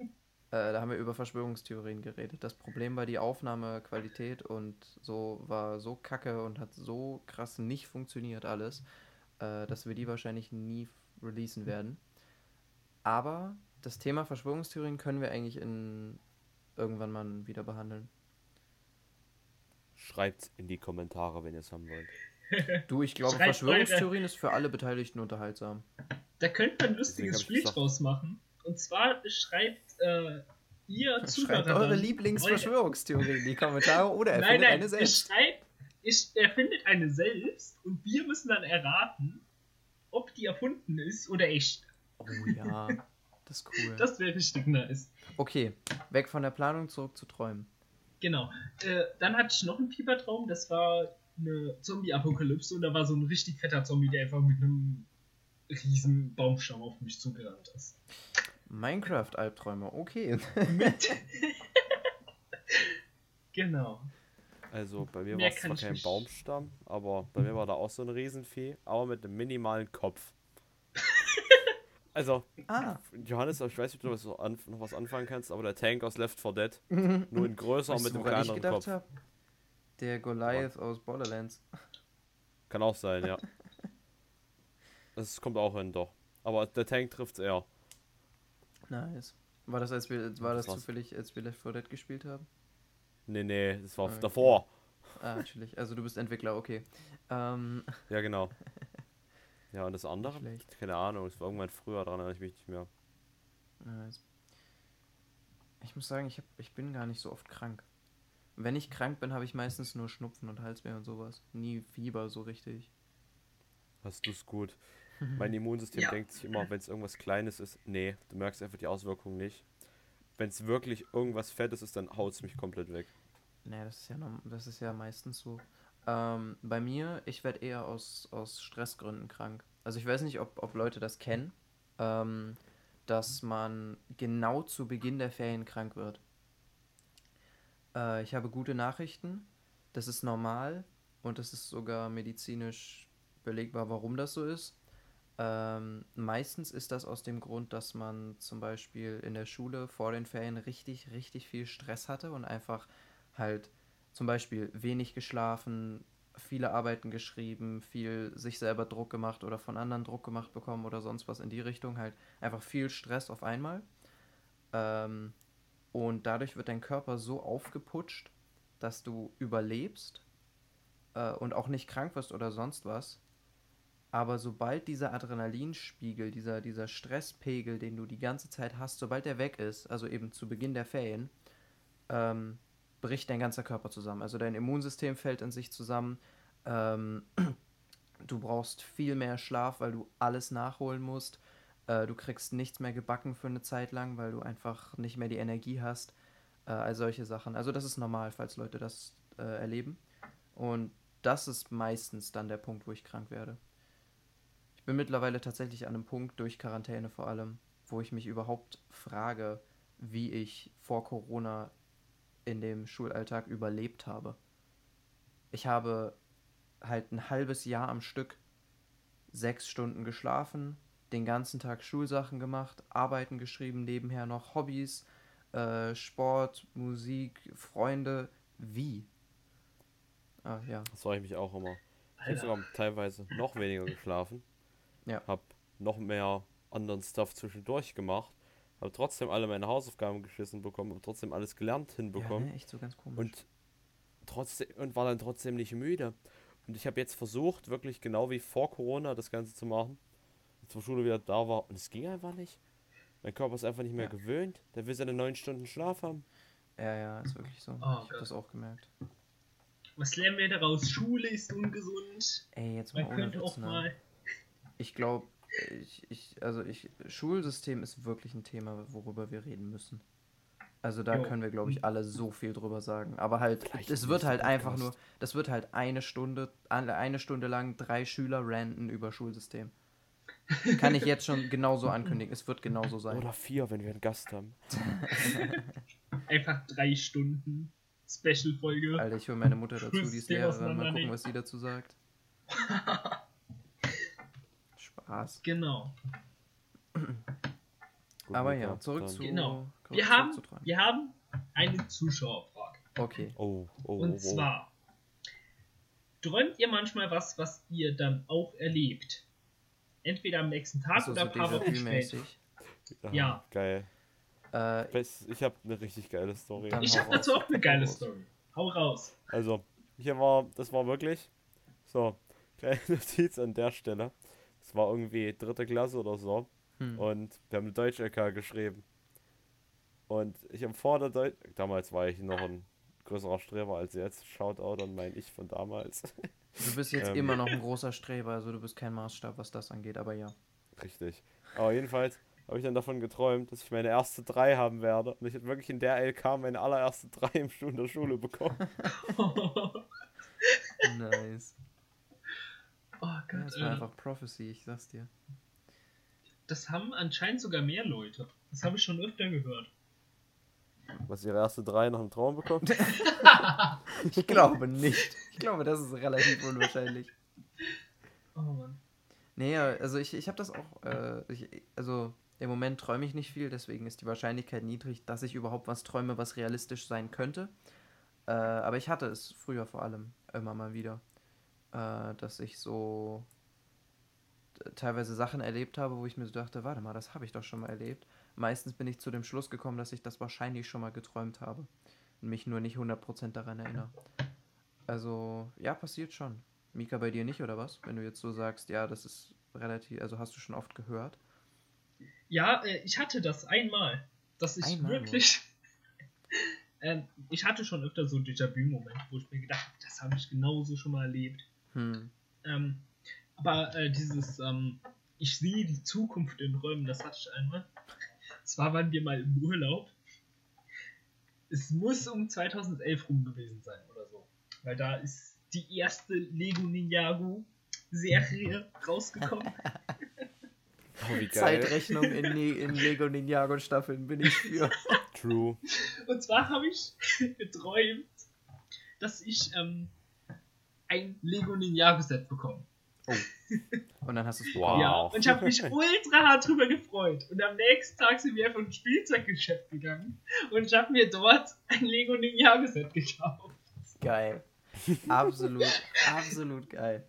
da haben wir über Verschwörungstheorien geredet. Das Problem war die Aufnahmequalität und so war so kacke und hat so krass nicht funktioniert alles, äh, dass wir die wahrscheinlich nie releasen werden. Aber das Thema Verschwörungstheorien können wir eigentlich in irgendwann mal wieder behandeln. Schreibt in die Kommentare, wenn ihr es haben wollt. Du, ich glaube, Schreibt Verschwörungstheorien ist für alle Beteiligten unterhaltsam. Da könnte man ein lustiges Spiel draus machen. Und zwar schreibt äh, ihr Zuhörer. Schreibt eure Lieblingsverschwörungstheorien in die Kommentare oder Nein, erfindet nein, eine ihr selbst. schreibt, ich erfindet eine selbst und wir müssen dann erraten, ob die erfunden ist oder echt. Oh ja, das ist cool. Das wäre richtig nice. Okay, weg von der Planung zurück zu Träumen. Genau. Äh, dann hatte ich noch einen Piepertraum, das war eine Zombie-Apokalypse und da war so ein richtig fetter Zombie, der einfach mit einem riesen Baumstamm auf mich zugerannt ist. Minecraft-Albträume, okay. Mit. genau. Also bei mir war es zwar kein. Baumstamm, aber bei mir war da auch so ein Riesenvieh, aber mit einem minimalen Kopf. Also, Ah, Johannes, ich weiß nicht, ob du was noch was anfangen kannst, aber der Tank aus Left 4 Dead, nur in größer weißt mit du, einem kleineren gedacht Kopf. habe? Der Goliath aus Borderlands. Kann auch sein, ja. Das kommt auch hin, doch. Aber der Tank trifft's eher. Nice. War das, als wir, war das zufällig, als wir Left 4 Dead gespielt haben? Nee, nee, das war Okay. davor. Ah, natürlich. Also du bist Entwickler, okay. Ähm, Ja, genau. Ja, und das andere? Schlecht. Keine Ahnung, es war irgendwann früher dran, erinnere ich mich nicht mehr. nice. Ich muss sagen, ich, hab, ich bin gar nicht so oft krank. Wenn ich krank bin, habe ich meistens nur Schnupfen und Halsweh und sowas. Nie Fieber so richtig. Hast du's gut. Mein Immunsystem Ja. denkt sich immer, wenn es irgendwas Kleines ist, nee, du merkst einfach die Auswirkungen nicht. Wenn es wirklich irgendwas Fettes ist, dann haut's mich komplett weg. Nee, das ist ja, das ist ja meistens so. Ähm, bei mir, ich werde eher aus, aus Stressgründen krank. Also ich weiß nicht, ob, ob Leute das kennen, ähm, dass man genau zu Beginn der Ferien krank wird. Äh, ich habe gute Nachrichten. Das ist normal und es ist sogar medizinisch belegbar, warum das so ist. Ähm, meistens ist das aus dem Grund, dass man zum Beispiel in der Schule vor den Ferien richtig, richtig viel Stress hatte und einfach halt zum Beispiel wenig geschlafen, viele Arbeiten geschrieben, viel sich selber Druck gemacht oder von anderen Druck gemacht bekommen oder sonst was in die Richtung. Halt einfach viel Stress auf einmal. Ähm, und dadurch wird dein Körper so aufgeputscht, dass du überlebst äh, und auch nicht krank wirst oder sonst was. Aber sobald dieser Adrenalinspiegel, dieser, dieser Stresspegel, den du die ganze Zeit hast, sobald der weg ist, also eben zu Beginn der Ferien, ähm, bricht dein ganzer Körper zusammen. Also dein Immunsystem fällt in sich zusammen. Ähm, du brauchst viel mehr Schlaf, weil du alles nachholen musst. Äh, du kriegst nichts mehr gebacken für eine Zeit lang, weil du einfach nicht mehr die Energie hast. Äh, all solche Sachen. Also das ist normal, falls Leute das äh, erleben. Und das ist meistens dann der Punkt, wo ich krank werde. Ich bin mittlerweile tatsächlich an einem Punkt, durch Quarantäne vor allem, wo ich mich überhaupt frage, wie ich vor Corona in dem Schulalltag überlebt habe. Ich habe halt ein halbes Jahr am Stück sechs Stunden geschlafen, den ganzen Tag Schulsachen gemacht, Arbeiten geschrieben, nebenher noch Hobbys, äh, Sport, Musik, Freunde. Wie? Ah, ja. Das war ich mich auch immer. Ich habe sogar teilweise noch weniger geschlafen. Ja. Hab noch mehr anderen Stuff zwischendurch gemacht. Habe trotzdem alle meine Hausaufgaben geschissen bekommen. Habe trotzdem alles gelernt ja hinbekommen. ne? echt so ganz komisch. Und trotzdem und war dann trotzdem nicht müde. Und ich habe jetzt versucht, wirklich genau wie vor Corona das Ganze zu machen. Als die Schule wieder da war. Und es ging einfach nicht. Mein Körper ist einfach nicht mehr Ja. gewöhnt. Der will seine neun Stunden Schlaf haben. Ja, ja, ist wirklich so. Oh ich habe das auch gemerkt. Was lernen wir daraus? Schule ist ungesund. Ey, jetzt mal Man ohne könnte Witz, auch ne? mal. Ich glaube, ich, ich, also ich, Schulsystem ist wirklich ein Thema, worüber wir reden müssen. Also da Jo. können wir, glaube ich, alle so viel drüber sagen. Aber halt, Vielleicht es wird halt einfach nur, das wird halt eine Stunde, alle- eine Stunde lang drei Schüler ranten über Schulsystem. Kann ich jetzt schon genauso ankündigen. Es wird genauso sein. Oder vier, wenn wir einen Gast haben. Einfach drei Stunden Special-Folge. Alter, ich hole meine Mutter dazu, die ist Lehrerin. Mal gucken, was sie dazu sagt. Spaß. Genau. Gut, Aber ja, zurück zu. Genau. zurück Wir haben, zu wir haben eine Zuschauerfrage. Okay. Oh, oh, Und oh, oh. zwar: Träumt ihr manchmal was, was ihr dann auch erlebt? Entweder am nächsten Tag Achso, oder so ein paar Wochen später. Déjà-vu-mäßig. Ja. Geil. Äh, Ich habe eine richtig geile Story. Ich habe dazu auch eine geile. Story. Hau raus. Also, hier war, das war wirklich so, kleine Notiz an der Stelle. Es war irgendwie dritte Klasse oder so hm. und wir haben eine Deutsch-LK geschrieben. Und ich habe vor der Deutsch, damals war ich noch ein größerer Streber als jetzt, Shoutout an mein Ich von damals. Du bist jetzt Ähm. immer noch ein großer Streber, also du bist kein Maßstab, was das angeht, aber ja. Richtig. Aber jedenfalls habe ich dann davon geträumt, dass ich meine erste drei haben werde. Und ich habe wirklich in der LK meine allererste drei im in der Schule bekommen. Nice. Oh Ja, Gott, das war äh, einfach Prophecy, ich sag's dir. das haben anscheinend sogar mehr Leute. Das habe ich schon öfter gehört. Was ihre erste drei nach dem Traum bekommt. Ich glaube nicht. Ich glaube, das ist relativ unwahrscheinlich. Oh Mann. Nee, also ich, ich habe das auch, äh, ich, also im Moment träume ich nicht viel, deswegen ist die Wahrscheinlichkeit niedrig, dass ich überhaupt was träume, was realistisch sein könnte. Äh, aber ich hatte es früher vor allem immer mal wieder, äh, dass ich so teilweise Sachen erlebt habe, wo ich mir so dachte, warte mal, das habe ich doch schon mal erlebt. Meistens bin ich zu dem Schluss gekommen, dass ich das wahrscheinlich schon mal geträumt habe und mich nur nicht 100% daran erinnere. Also, ja, passiert schon. Mika, bei dir nicht, oder was? Wenn du jetzt so sagst, ja, das ist relativ, also hast du schon oft gehört. Ja, äh, ich hatte das einmal, dass ich Einmal wirklich. ähm, ich hatte schon öfter so Déjà-vu-Moment, wo ich mir gedacht habe, das habe ich genauso schon mal erlebt. Hm. Ähm, aber äh, dieses, ähm, ich sehe die Zukunft in Räumen, das hatte ich einmal. Zwar waren wir mal im Urlaub. Es muss um 2011 rum gewesen sein oder so. Weil da ist die erste Lego Ninjago Serie rausgekommen. Oh, wie geil. Zeitrechnung in, in Lego Ninjago Staffeln bin ich für. True. Und zwar habe ich geträumt, dass ich ähm, ein Lego Ninjago Set bekomme. Und dann hast du es Wow. Ja, und ich habe mich ultra hart drüber gefreut. Und am nächsten Tag sind wir einfach ins Spielzeuggeschäft gegangen und ich habe mir dort ein Lego Ninjago Set gekauft. Geil. Absolut, absolut geil.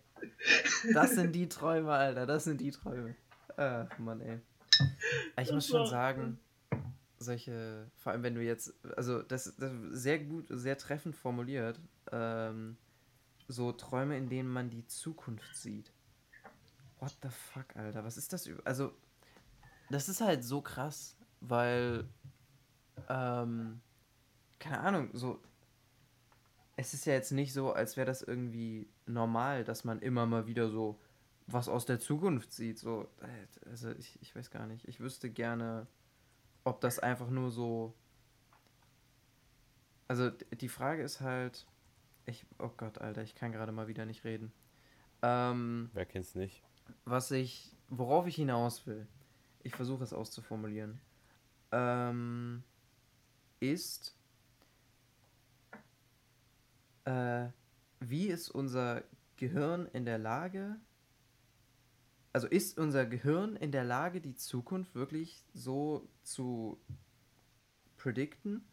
Das sind die Träume, Alter. Das sind die Träume. Ach, Mann, ey. Ich muss schon sagen, solche, vor allem wenn du jetzt, also das, das ist sehr gut, sehr treffend formuliert, ähm, so Träume, in denen man die Zukunft sieht. What the fuck, Alter? Was ist das? Also, das ist halt so krass, weil, ähm, keine Ahnung, so, es ist ja jetzt nicht so, als wäre das irgendwie normal, dass man immer mal wieder so was aus der Zukunft sieht. So, äh, also ich, ich weiß gar nicht. Ich wüsste gerne, ob das einfach nur so. Also die Frage ist halt, ich, oh Gott, Alter, ich kann gerade mal wieder nicht reden. Ähm, Wer kennt's nicht? was ich, worauf ich hinaus will, ich versuche es auszuformulieren, ähm, ist, äh, wie ist unser Gehirn in der Lage, also ist unser Gehirn in der Lage, die Zukunft wirklich so zu predikten?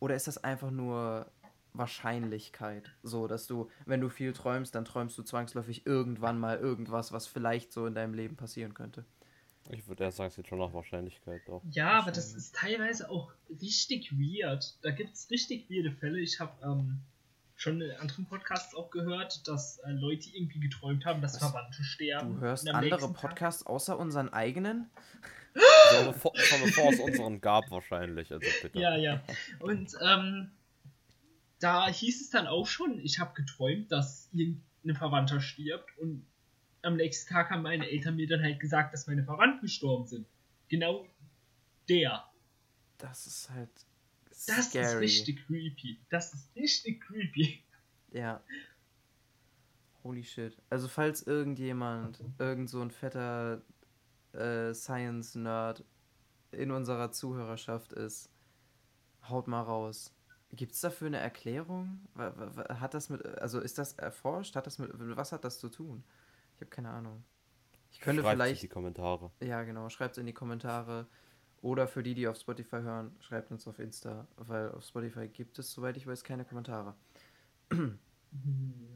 Oder ist das einfach nur Wahrscheinlichkeit? So, dass du, wenn du viel träumst, dann träumst du zwangsläufig irgendwann mal irgendwas, was vielleicht so in deinem Leben passieren könnte. Ich würde erst sagen, es ist schon nach Wahrscheinlichkeit doch. Ja, aber das ist teilweise auch richtig weird. Da gibt es richtig weirde Fälle. Ich habe ähm, schon in anderen Podcasts auch gehört, dass äh, Leute irgendwie geträumt haben, dass Was? Verwandte sterben. Du hörst andere Podcasts außer unseren eigenen? So bevor, schon bevor es unseren gab wahrscheinlich. Also bitte. Ja, ja. Und ähm, da hieß es dann auch schon, ich habe geträumt, dass irgendein Verwandter stirbt und am nächsten Tag haben meine Eltern mir dann halt gesagt, dass meine Verwandten gestorben sind. Genau der. Das ist halt Das scary. ist richtig creepy. Das ist richtig creepy. Ja. Holy shit. Also falls irgendjemand, irgend so ein fetter äh, Science-Nerd in unserer Zuhörerschaft ist, haut mal raus. Gibt es dafür eine Erklärung? Hat das mit, also ist das erforscht? Hat das mit, was hat das zu tun? Ich habe keine Ahnung. Ich könnte Schreibt's in vielleicht, die Kommentare. ja genau, schreibt es in die Kommentare. Oder für die, die auf Spotify hören, schreibt uns auf Insta, weil auf Spotify gibt es, soweit ich weiß, keine Kommentare.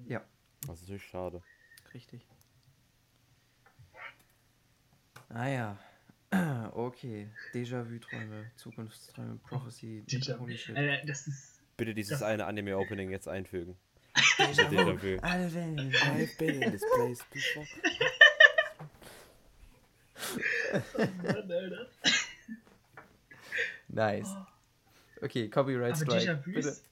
Ja. Das ist natürlich schade. Richtig. Ah ja. Okay. Déjà-vu-Träume, Zukunftsträume, Prophecy. Déjà- Holy shit. Äh, das ist. Bitte dieses eine Anime-Opening jetzt einfügen. Déjà-vu. Alle Welt. I've been in this place before. Mann, Alter. Nice. Okay, Copyright Aber Strike. Déjà-vus.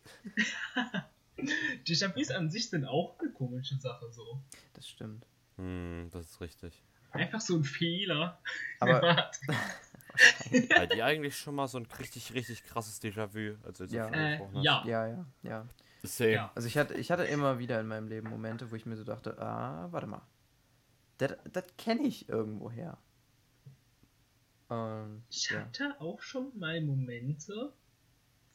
Déjà-vus an sich sind auch eine komische Sache so. Das stimmt. Hm, das ist richtig. Einfach so ein Fehler. Aber Hat die eigentlich schon mal so ein richtig, richtig krasses Déjà-vu, als du jetzt Ja. Äh, ja. ja, ja, ja. Same. Ja. Also ich hatte, ich hatte immer wieder in meinem Leben Momente, wo ich mir so dachte, ah, warte mal. Das das kenne ich irgendwoher. Und, Ich ja. hatte auch schon mal Momente,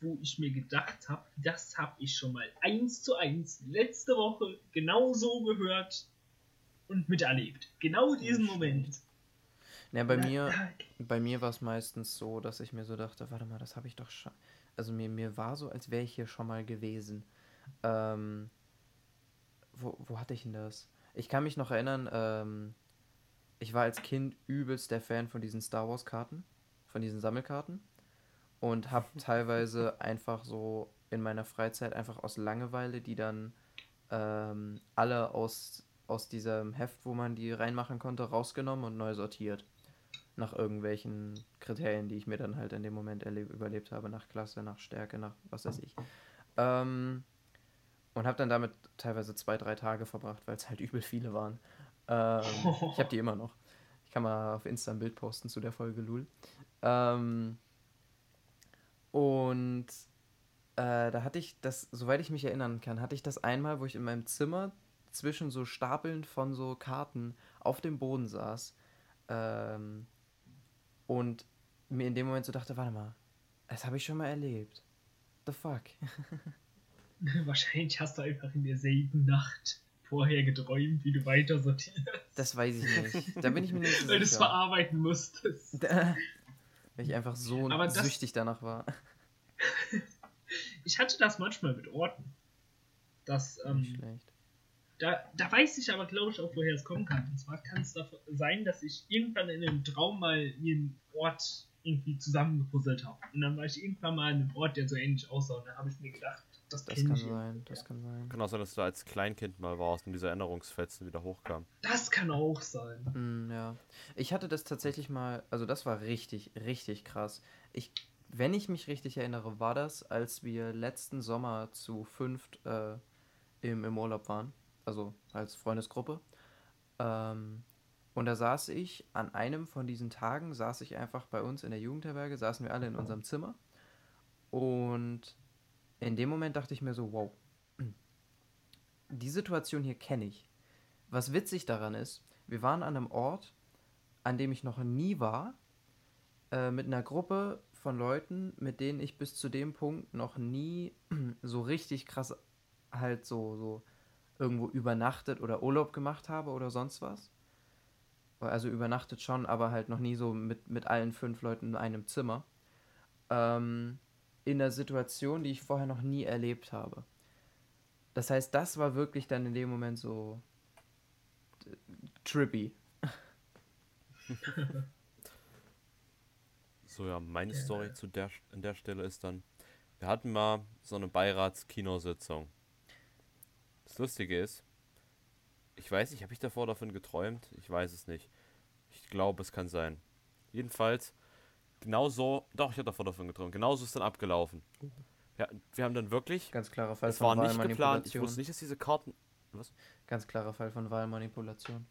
wo ich mir gedacht habe, das habe ich schon mal eins zu eins letzte Woche genau so gehört und miterlebt. Genau diesen Moment. Ja, bei Na, mir, bei mir war es meistens so, dass ich mir so dachte, warte mal, das habe ich doch schon. Also mir, mir war so, als wäre ich hier schon mal gewesen. Ähm, wo, wo hatte ich denn das? Ich kann mich noch erinnern, ähm, ich war als Kind übelst der Fan von diesen Star Wars Karten, von diesen Sammelkarten und habe teilweise einfach so in meiner Freizeit einfach aus Langeweile die dann ähm, alle aus, aus diesem Heft, wo man die reinmachen konnte, rausgenommen und neu sortiert. Nach irgendwelchen Kriterien, die ich mir dann halt in dem Moment erleb überlebt habe, nach Klasse, nach Stärke, nach was weiß ich. Ähm, und habe dann damit teilweise zwei, drei Tage verbracht, weil es halt übel viele waren. Ähm, ich habe die immer noch. Ich kann mal auf Insta ein Bild posten zu der Folge Lul. Ähm, und äh, da hatte ich das, soweit ich mich erinnern kann, hatte ich das einmal, wo ich in meinem Zimmer zwischen so Stapeln von so Karten auf dem Boden saß ähm, und mir in dem Moment so dachte, warte mal, das habe ich schon mal erlebt. The fuck? Wahrscheinlich hast du einfach in derselben Nacht vorher geträumt, wie du weiter sortierst. Das weiß ich nicht. Da bin ich mir nicht so Weil du es sicher. verarbeiten musstest. Weil ich einfach so Aber das- süchtig danach war. Ich hatte das manchmal mit Orten. Das, Nicht ähm, schlecht. Da, da weiß ich aber, glaube ich, auch, woher es kommen kann. Und zwar kann es sein, dass ich irgendwann in einem Traum mal mir einen Ort irgendwie zusammengepuzzelt habe. Und dann war ich irgendwann mal in einem Ort, der so ähnlich aussah. Und dann habe ich mir gedacht, das, Das kann ich sein, das kann sein. Kann auch sein, dass du als Kleinkind mal warst und diese Erinnerungsfetzen wieder hochkamen. Das kann auch sein. Mm, ja. Ich hatte das tatsächlich mal, also das war richtig, richtig krass. Ich, wenn ich mich richtig erinnere, war das, als wir letzten Sommer zu fünft äh, im, im Urlaub waren, also als Freundesgruppe. Ähm, und da saß ich an einem von diesen Tagen, saß ich einfach bei uns in der Jugendherberge, saßen wir alle in unserem Zimmer. Und in dem Moment dachte ich mir so, wow, die Situation hier kenne ich. Was witzig daran ist, wir waren an einem Ort, an dem ich noch nie war, äh, mit einer Gruppe von Leuten, mit denen ich bis zu dem Punkt noch nie so richtig krass halt so, so irgendwo übernachtet oder Urlaub gemacht habe oder sonst was. Also übernachtet schon, aber halt noch nie so mit, mit allen fünf Leuten in einem Zimmer. Ähm, in einer Situation, die ich vorher noch nie erlebt habe. Das heißt, das war wirklich dann in dem Moment so t- trippy. So, ja, meine. Story zu der, an der Stelle ist dann, wir hatten mal so eine Beiratskinossitzung. Lustige ist, ich weiß nicht, habe ich davor davon geträumt? Ich weiß es nicht. Ich glaube, es kann sein. Jedenfalls, genau so, doch, ich habe davor davon geträumt. Genauso ist dann abgelaufen. Ja, wir haben dann wirklich, Ganz klarer Fall es von war nicht geplant. Ich Wahlmanipulation. wusste nicht, dass diese Karten. Ganz klarer Fall von Wahlmanipulation.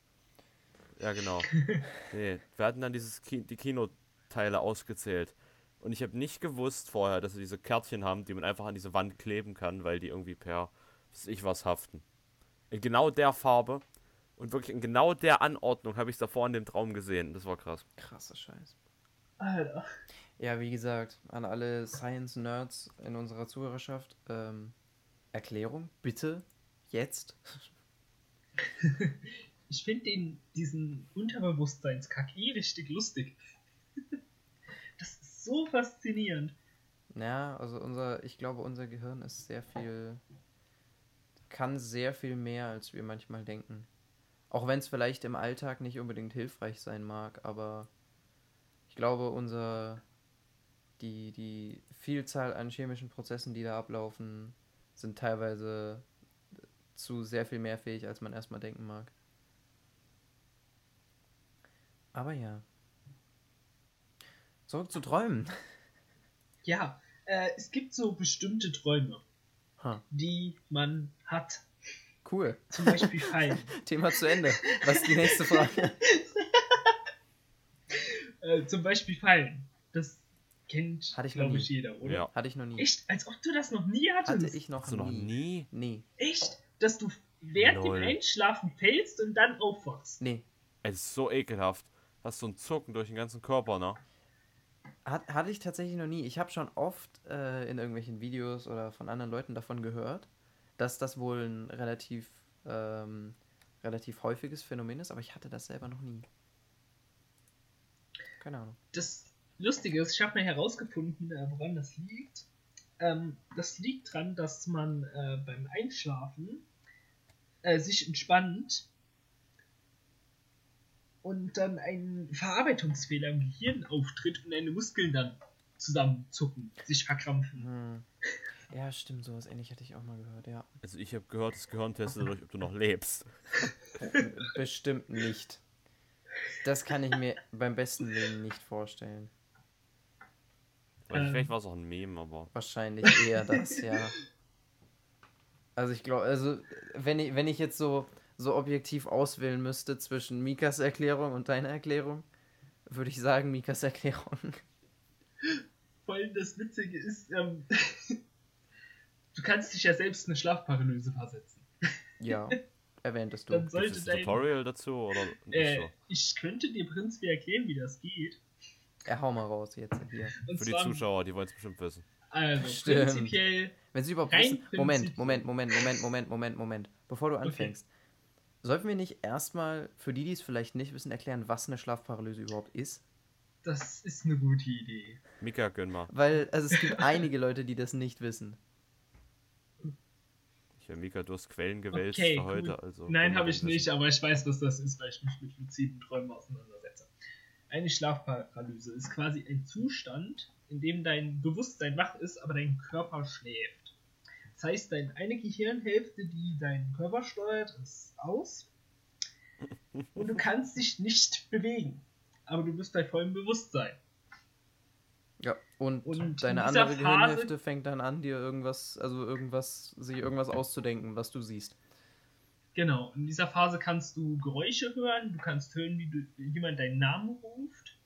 Ja, genau. nee, wir hatten dann dieses Ki die Kinoteile ausgezählt. Und ich habe nicht gewusst vorher, dass wir diese Kärtchen haben, die man einfach an diese Wand kleben kann, weil die irgendwie per, weiß ich was, haften. In genau der Farbe und wirklich in genau der Anordnung habe ich es davor in dem Traum gesehen. Das war krass. Krasser Scheiß. Alter. Ja, wie gesagt, an alle Science-Nerds in unserer Zuhörerschaft, ähm, Erklärung, bitte, jetzt. Ich finde den diesen Unterbewusstseinskack eh richtig lustig. Das ist so faszinierend. Ja, also unser, ich glaube, unser Gehirn ist sehr viel, kann sehr viel mehr, als wir manchmal denken. Auch wenn es vielleicht im Alltag nicht unbedingt hilfreich sein mag, aber ich glaube, unser, die, die Vielzahl an chemischen Prozessen, die da ablaufen, sind teilweise zu sehr viel mehr fähig, als man erstmal denken mag. Aber ja. Zurück zu Träumen. Ja, äh, es gibt so bestimmte Träume, Ha, die man hat. cool. Zum Beispiel Fallen. Thema zu Ende. Was ist die nächste Frage? äh, zum Beispiel Fallen. Das kennt, glaube nie. ich, jeder, oder? Ja. Hatte ich noch nie. Echt? Als ob du das noch nie hattest? Hatte ich noch Hast du noch nie. nie? Nee. Echt? Dass du während Lol. dem Einschlafen fällst und dann aufwachst? Nee. Es ist so ekelhaft. Hast so ein Zucken durch den ganzen Körper, ne? Hat, hatte ich tatsächlich noch nie. Ich habe schon oft äh, in irgendwelchen Videos oder von anderen Leuten davon gehört, dass das wohl ein relativ, ähm, relativ häufiges Phänomen ist, aber ich hatte das selber noch nie. Keine Ahnung. Das Lustige ist, ich habe mal herausgefunden, äh, woran das liegt. Ähm, das liegt daran, dass man äh, beim Einschlafen äh, sich entspannt und dann ein Verarbeitungsfehler im Gehirn auftritt und deine Muskeln dann zusammenzucken, sich verkrampfen. Hm. Ja, stimmt, sowas ähnlich hatte ich auch mal gehört, ja. Also ich habe gehört, das Gehirn testet dadurch, ob du noch lebst. Bestimmt nicht. Das kann ich mir beim besten Willen nicht vorstellen. Ähm. Vielleicht war es auch ein Meme, aber. Wahrscheinlich eher das, ja. Also ich glaube, also wenn ich, wenn ich jetzt so, so objektiv auswählen müsste zwischen Mikas Erklärung und deiner Erklärung, würde ich sagen Mikas Erklärung. Vor allem das Witzige ist, ähm, du kannst dich ja selbst in eine Schlafparalyse versetzen. Ja, erwähntest Dann du. sollte Gibt es ein Tutorial dazu oder äh, so? ich könnte dir prinzipiell erklären, wie das geht. Ja, hau mal raus jetzt hier. Und Für die Zuschauer, die wollen es bestimmt wissen. Also, Stimmt. prinzipiell, Wenn sie überhaupt wissen. Moment, Moment, Moment, Moment, Moment, Moment, Moment. Bevor du Okay. anfängst. Sollten wir nicht erstmal, für die, die es vielleicht nicht wissen, erklären, was eine Schlafparalyse überhaupt ist? das ist eine gute Idee. Mika, gönn mal. Weil, also es gibt einige Leute, die das nicht wissen. Ja, Mika, du hast Quellen gewälzt Okay, für heute, gut. also. Nein, habe ich nicht, aber ich weiß, was das ist, weil ich mich mit luziden Träumen auseinandersetze. Eine Schlafparalyse ist quasi ein Zustand, in dem dein Bewusstsein wach ist, aber dein Körper schläft. Das heißt, deine eine Gehirnhälfte, die deinen Körper steuert, ist aus und du kannst dich nicht bewegen, aber du bist bei vollem Bewusstsein. Ja, und, Und in deine andere Phase- Gehirnhälfte fängt dann an, dir irgendwas, also irgendwas, sich irgendwas auszudenken, was du siehst. Genau, in dieser Phase kannst du Geräusche hören, du kannst hören, wie du, jemand deinen Namen ruft,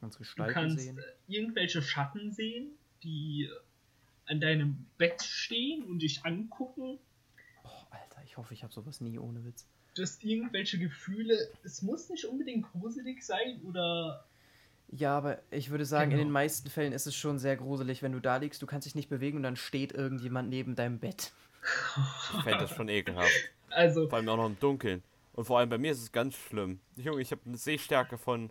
Kannst Du Gestalten kannst sehen. äh, irgendwelche Schatten sehen, die äh, an deinem Bett stehen und dich angucken. Oh, Alter, ich hoffe, ich habe sowas nie ohne Witz. Du hast irgendwelche Gefühle. Es muss nicht unbedingt gruselig sein oder. Ja, aber ich würde sagen, in Genau. den meisten Fällen ist es schon sehr gruselig, wenn du da liegst, du kannst dich nicht bewegen und dann steht irgendjemand neben deinem Bett. Ich fände das schon ekelhaft. Also, Vor allem auch noch im Dunkeln. Und vor allem bei mir ist es ganz schlimm. Junge, ich habe eine Sehstärke von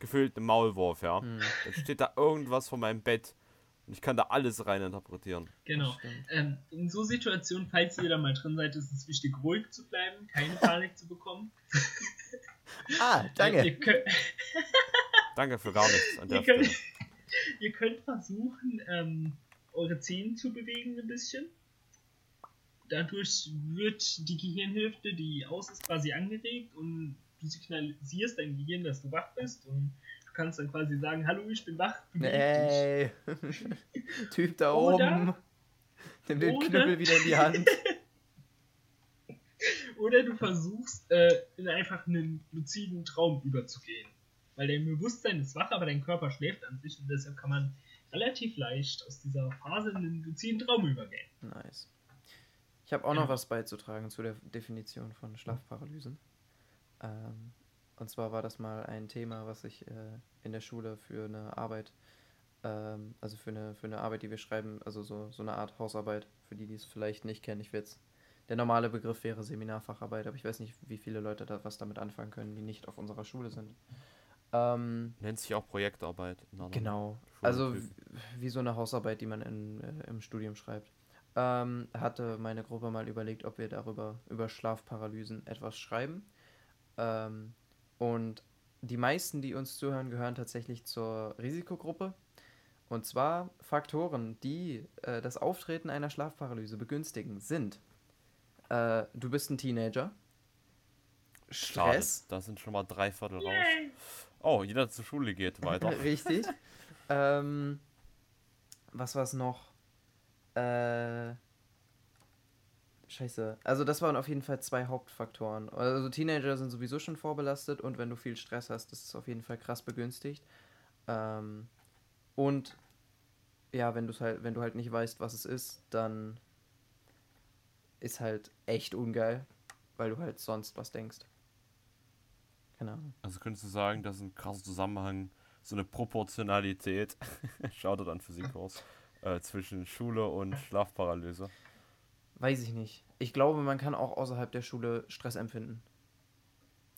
gefühlt einem Maulwurf, ja. Hm, Dann steht da irgendwas vor meinem Bett und ich kann da alles rein interpretieren. genau. Ähm, in so Situationen, falls ihr da mal drin seid, ist es wichtig, ruhig zu bleiben, keine Panik zu bekommen. Ah, danke. Danke für gar nichts an der ihr, könnt, ihr könnt versuchen, ähm, eure Zähne zu bewegen ein bisschen. dadurch wird die Gehirnhälfte, die aus ist, quasi angeregt und du signalisierst dein Gehirn, dass du wach bist und du kannst dann quasi sagen, hallo, ich bin wach. beweg dich. Ey. typ da Oder- oben. Nimm den oder- Knüppel wieder in die Hand. Oder du versuchst, äh, in einfach einen luziden Traum überzugehen. Weil dein Bewusstsein ist wach, aber dein Körper schläft an sich und deshalb kann man relativ leicht aus dieser Phase in einen luziden Traum übergehen. Nice. Ich habe auch noch Ja. was beizutragen zu der Definition von Schlafparalysen. Ähm, und zwar war das mal ein Thema, was ich äh, in der Schule für eine Arbeit, ähm, also für eine, für eine Arbeit, die wir schreiben, also so, so eine Art Hausarbeit, für die, die es vielleicht nicht kennen. Ich jetzt, der normale Begriff wäre Seminarfacharbeit, aber ich weiß nicht, wie viele Leute da was damit anfangen können, die nicht auf unserer Schule sind. Ähm, Nennt sich auch Projektarbeit. Genau. Also wie so eine Hausarbeit, die man in, äh, im Studium schreibt. Ähm, hatte meine Gruppe mal überlegt, ob wir darüber, über Schlafparalysen etwas schreiben. Ähm, und die meisten, die uns zuhören, gehören tatsächlich zur Risikogruppe. Und zwar Faktoren, die äh, das Auftreten einer Schlafparalyse begünstigen, sind äh, du bist ein Teenager, Schade, Stress, da sind schon mal drei Viertel raus. Oh, jeder zur Schule geht weiter. Richtig. ähm, was war es noch? Äh, scheiße. Also das waren auf jeden Fall zwei Hauptfaktoren. Also Teenager sind sowieso schon vorbelastet und wenn du viel Stress hast, ist es auf jeden Fall krass begünstigt. Ähm, und ja, wenn du halt, wenn du halt nicht weißt, was es ist, dann ist halt echt ungeil, weil du halt sonst was denkst. Keine Ahnung. Also könntest du sagen, das ist ein krasser Zusammenhang, so eine Proportionalität, schaut an Physikkurs, äh, zwischen Schule und Schlafparalyse. Weiß ich nicht. Ich glaube, man kann auch außerhalb der Schule Stress empfinden.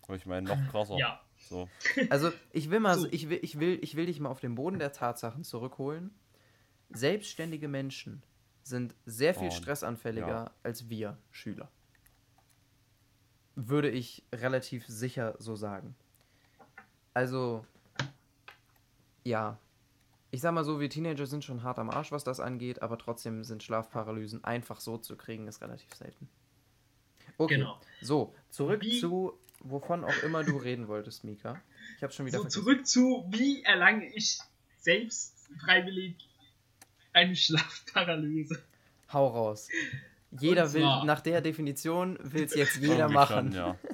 Aber ich meine, noch krasser. Ja. So. Also, ich will mal, So. ich will, ich will, ich will dich mal auf den Boden der Tatsachen zurückholen. Selbstständige Menschen sind sehr viel Oh, stressanfälliger ja. als wir Schüler. Würde ich relativ sicher so sagen. Also, ja. Ich sag mal so, wir Teenager sind schon hart am Arsch, was das angeht, aber trotzdem sind Schlafparalysen einfach so zu kriegen, ist relativ selten. Okay, Genau. so, zurück Wie- zu, wovon auch immer du reden wolltest, Mika. Ich habe schon wieder So, vergessen. zurück zu, wie erlange ich selbst freiwillig eine Schlafparalyse? Hau raus. Jeder will, nach der Definition will es jetzt jeder machen. Schon, ja.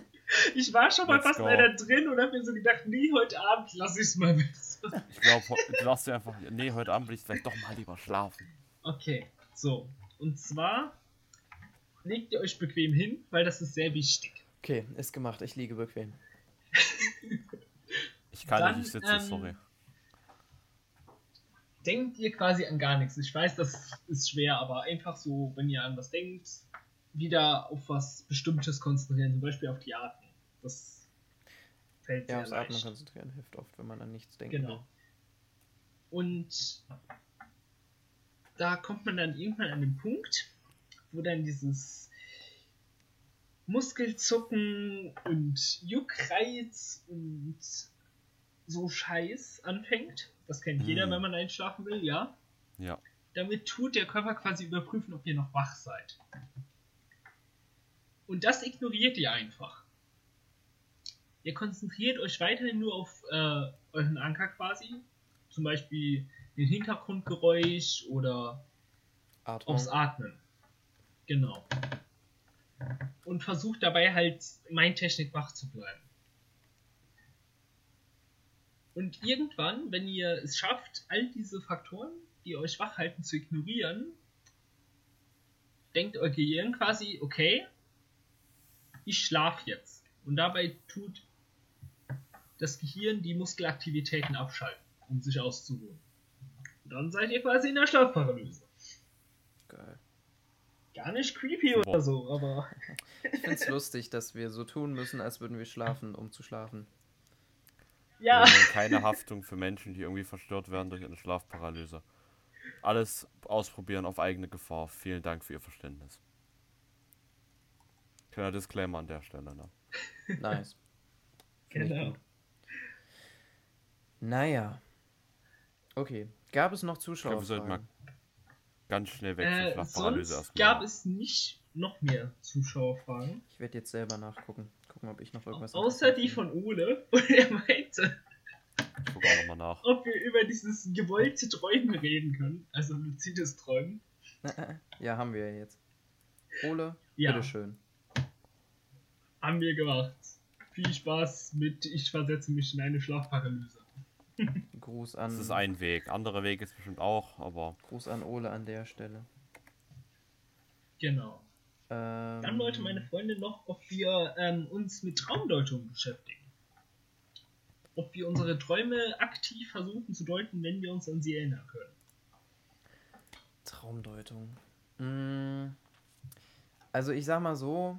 Ich war schon mal Let's fast go. einer drin und hab mir so gedacht, nee, heute Abend lass ich's mal besser. Ich glaube, du darfst dir einfach, nee, heute Abend will ich vielleicht doch mal lieber schlafen. Okay, so. Und zwar legt ihr euch bequem hin, weil das ist sehr wichtig. Okay, ist gemacht. Ich liege bequem. Ich kann Dann, nicht, ich sitze, ähm, sorry. Denkt ihr quasi an gar nichts. Ich weiß, das ist schwer, aber einfach so, wenn ihr an was denkt, wieder auf was Bestimmtes konzentrieren, zum Beispiel auf die Atmung. Das fällt Ja, sehr aufs Atmen leicht. konzentrieren hilft oft, wenn man an nichts denkt. Genau. Und da kommt man dann irgendwann an den Punkt, wo dann dieses Muskelzucken und Juckreiz und so Scheiß anfängt. Das kennt jeder, Mhm. wenn man einschlafen will, ja. Ja. Damit tut der Körper quasi überprüfen, ob ihr noch wach seid. Und das ignoriert ihr einfach. Ihr konzentriert euch weiterhin nur auf äh, euren Anker quasi. Zum Beispiel den Hintergrundgeräusch oder Atmung. aufs Atmen. Genau. Und versucht dabei halt mein Technik wach zu bleiben. Und irgendwann, wenn ihr es schafft, all diese Faktoren, die euch wach halten, zu ignorieren, denkt euer Gehirn quasi, okay, ich schlaf jetzt. Und dabei tut das Gehirn die Muskelaktivitäten abschalten, um sich auszuruhen. Und dann seid ihr quasi in der Schlafparalyse. Geil. Gar nicht creepy oder so, aber Ich find's lustig, dass wir so tun müssen, als würden wir schlafen, um zu schlafen. Ja. Keine Haftung für Menschen, die irgendwie verstört werden durch eine Schlafparalyse. Alles ausprobieren auf eigene Gefahr. Vielen Dank für Ihr Verständnis. Kleiner Disclaimer an der Stelle. Ne? Nice. Genau. Naja. Okay. Gab es noch Ich glaube, wir sollten mal Zuschauer? ganz schnell weg von Äh, Schlafparalyse sonst erstmal. gab es nicht noch mehr Zuschauerfragen. Ich werde jetzt selber nachgucken. Gucken, ob ich noch irgendwas. Außer die von Ole. Und er meinte, Ich gucke auch nochmal nach. ob wir über dieses gewollte Träumen reden können. Also luzides Träumen. Ja, haben wir ja jetzt. Ole, Ja. bitteschön. Haben wir gemacht. Viel Spaß mit Ich versetze mich in eine Schlafparalyse. Gruß an, Das ist ein Weg. Andere Weg ist bestimmt auch, aber Gruß an Ole an der Stelle. Genau. Ähm, Dann wollte meine Freundin noch, ob wir ähm, uns mit Traumdeutung beschäftigen. Ob wir unsere Träume aktiv versuchen zu deuten, wenn wir uns an sie erinnern können. Traumdeutung. Mm, Also ich sag mal so,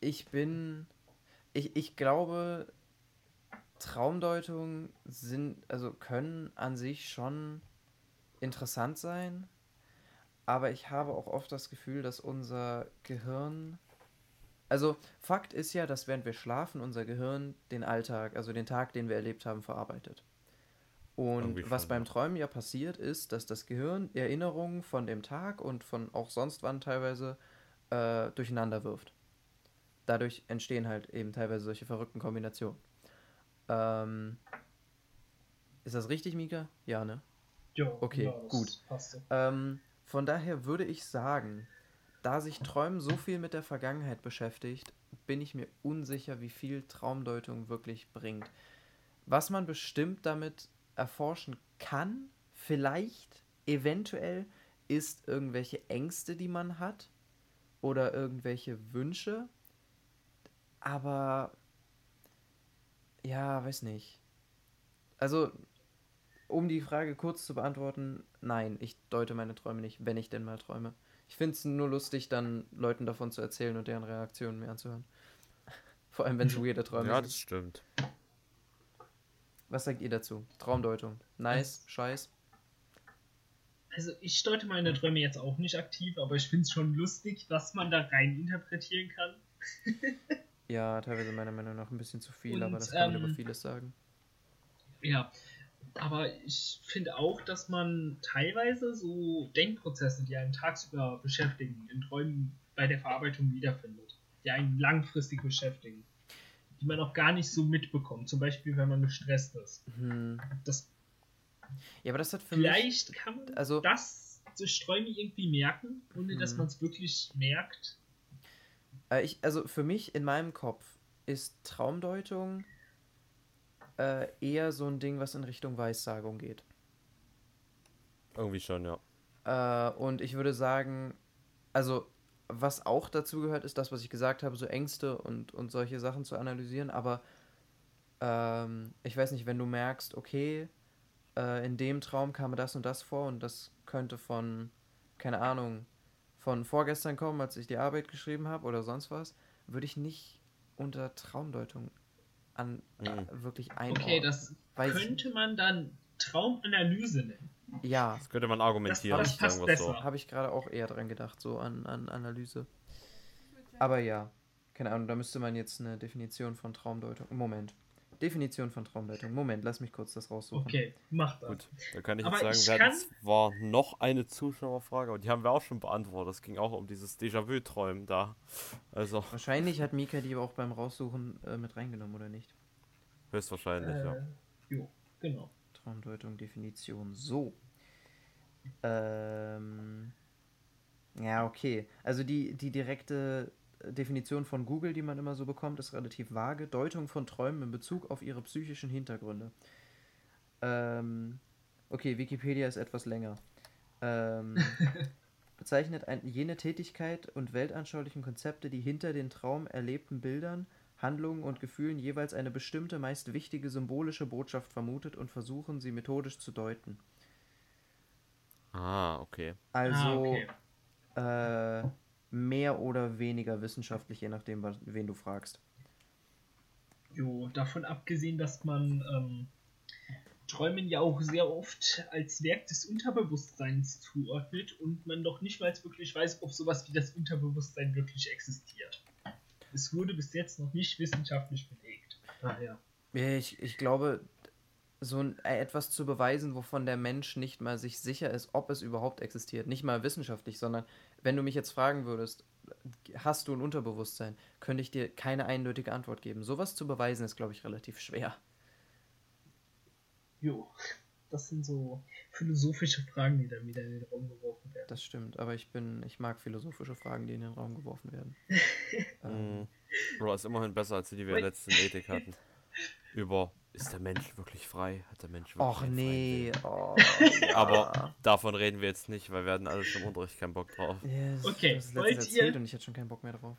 ich bin, ich, ich glaube, Traumdeutungen sind, also können an sich schon interessant sein, aber ich habe auch oft das Gefühl, dass unser Gehirn, also Fakt ist ja, dass während wir schlafen, unser Gehirn den Alltag, also den Tag, den wir erlebt haben, verarbeitet. Und Irgendwie was schon, beim ja. Träumen ja passiert ist, dass das Gehirn Erinnerungen von dem Tag und von auch sonst wann teilweise äh, durcheinander wirft. Dadurch entstehen halt eben teilweise solche verrückten Kombinationen. Ähm, ist das richtig, Mika? Ja, ne? Ja, Okay, das gut. Ähm, von daher würde ich sagen, da sich Träumen so viel mit der Vergangenheit beschäftigt, bin ich mir unsicher, wie viel Traumdeutung wirklich bringt. Was man bestimmt damit erforschen kann, vielleicht, eventuell, ist irgendwelche Ängste, die man hat oder irgendwelche Wünsche. Aber ja, weiß nicht. Also, um die Frage kurz zu beantworten, nein, ich deute meine Träume nicht, wenn ich denn mal träume. Ich finde es nur lustig, dann Leuten davon zu erzählen und deren Reaktionen mir anzuhören. Vor allem, wenn es weirde Träume ja, sind. das stimmt. Was sagt ihr dazu? Traumdeutung. Nice, scheiß. Also ich deute meine Träume jetzt auch nicht aktiv, aber ich finde es schon lustig, was man da rein interpretieren kann. Ja, teilweise meiner Meinung nach ein bisschen zu viel, Und, aber das kann man ähm, über vieles sagen. Ja. Aber ich finde auch, dass man teilweise so Denkprozesse, die einen tagsüber beschäftigen, in Träumen bei der Verarbeitung wiederfindet. Die einen langfristig beschäftigen. Die man auch gar nicht so mitbekommt. Zum Beispiel, wenn man gestresst ist. Hm. Das, Ja, aber das hat für mich. vielleicht kann man also- das durch Träume irgendwie merken, ohne dass Mhm. man es wirklich merkt. Äh, ich, also für mich in meinem Kopf ist Traumdeutung äh, eher so ein Ding, was in Richtung Weissagung geht. Irgendwie schon, ja. Äh, und ich würde sagen, also was auch dazu gehört, ist das, was ich gesagt habe, so Ängste und, und solche Sachen zu analysieren. Aber ähm, ich weiß nicht, wenn du merkst, okay, äh, in dem Traum kam mir das und das vor und das könnte von, keine Ahnung, von vorgestern kommen, als ich die Arbeit geschrieben habe oder sonst was, würde ich nicht unter Traumdeutung an Mhm. äh, wirklich einordnen. Okay, das könnte man dann Traumanalyse nennen. Ja, Das könnte man argumentieren, Das- das passt wir so. besser. Habe ich gerade auch eher dran gedacht, so an, an Analyse. Aber ja, keine Ahnung, da müsste man jetzt eine Definition von Traumdeutung. Moment. Definition von Traumdeutung. Moment, lass mich kurz das raussuchen. Okay, mach das. Gut, da kann ich Aber jetzt sagen, wir kann- zwar noch eine Zuschauerfrage, aber die haben wir auch schon beantwortet. Es ging auch um dieses Déjà-vu-Träumen da. Also, Wahrscheinlich hat Mika die auch beim Raussuchen äh, mit reingenommen, oder nicht? höchstwahrscheinlich, ja. Äh, jo, genau. Traumdeutung, Definition. So. Ähm. Ja, okay. Also die, die direkte Definition von Google, die man immer so bekommt, ist relativ vage. Deutung von Träumen in Bezug auf ihre psychischen Hintergründe. Ähm, okay, Wikipedia ist etwas länger. Ähm, bezeichnet ein, jene Tätigkeit und weltanschaulichen Konzepte, die hinter den Traum erlebten Bildern, Handlungen und Gefühlen jeweils eine bestimmte, meist wichtige symbolische Botschaft vermutet und versuchen, sie methodisch zu deuten. Ah, okay. Also ah, okay. äh, mehr oder weniger wissenschaftlich, je nachdem, wen du fragst. Jo, davon abgesehen, dass man ähm, Träumen ja auch sehr oft als Werk des Unterbewusstseins zuordnet und man doch nicht mal wirklich weiß, ob sowas wie das Unterbewusstsein wirklich existiert. Es wurde bis jetzt noch nicht wissenschaftlich belegt. Daher. Ich, ich glaube, so ein, äh, etwas zu beweisen, wovon der Mensch nicht mal sich sicher ist, ob es überhaupt existiert. Nicht mal wissenschaftlich, sondern wenn du mich jetzt fragen würdest, hast du ein Unterbewusstsein, könnte ich dir keine eindeutige Antwort geben. Sowas zu beweisen ist, glaube ich, relativ schwer. Jo, das sind so philosophische Fragen, die dann wieder in den Raum geworfen werden. Das stimmt, aber ich bin, ich mag philosophische Fragen, die in den Raum geworfen werden. ähm. Bro, ist immerhin besser als die, die wir letzten Ethik hatten. Über, ist der Mensch wirklich frei? Hat der Mensch wirklich Och nee, oh, Aber davon reden wir jetzt nicht, weil wir hatten alle schon im Unterricht keinen Bock drauf. Ja, das- Okay, das ist wollt letztens ihr- erzählt und ich hätte schon keinen Bock mehr drauf.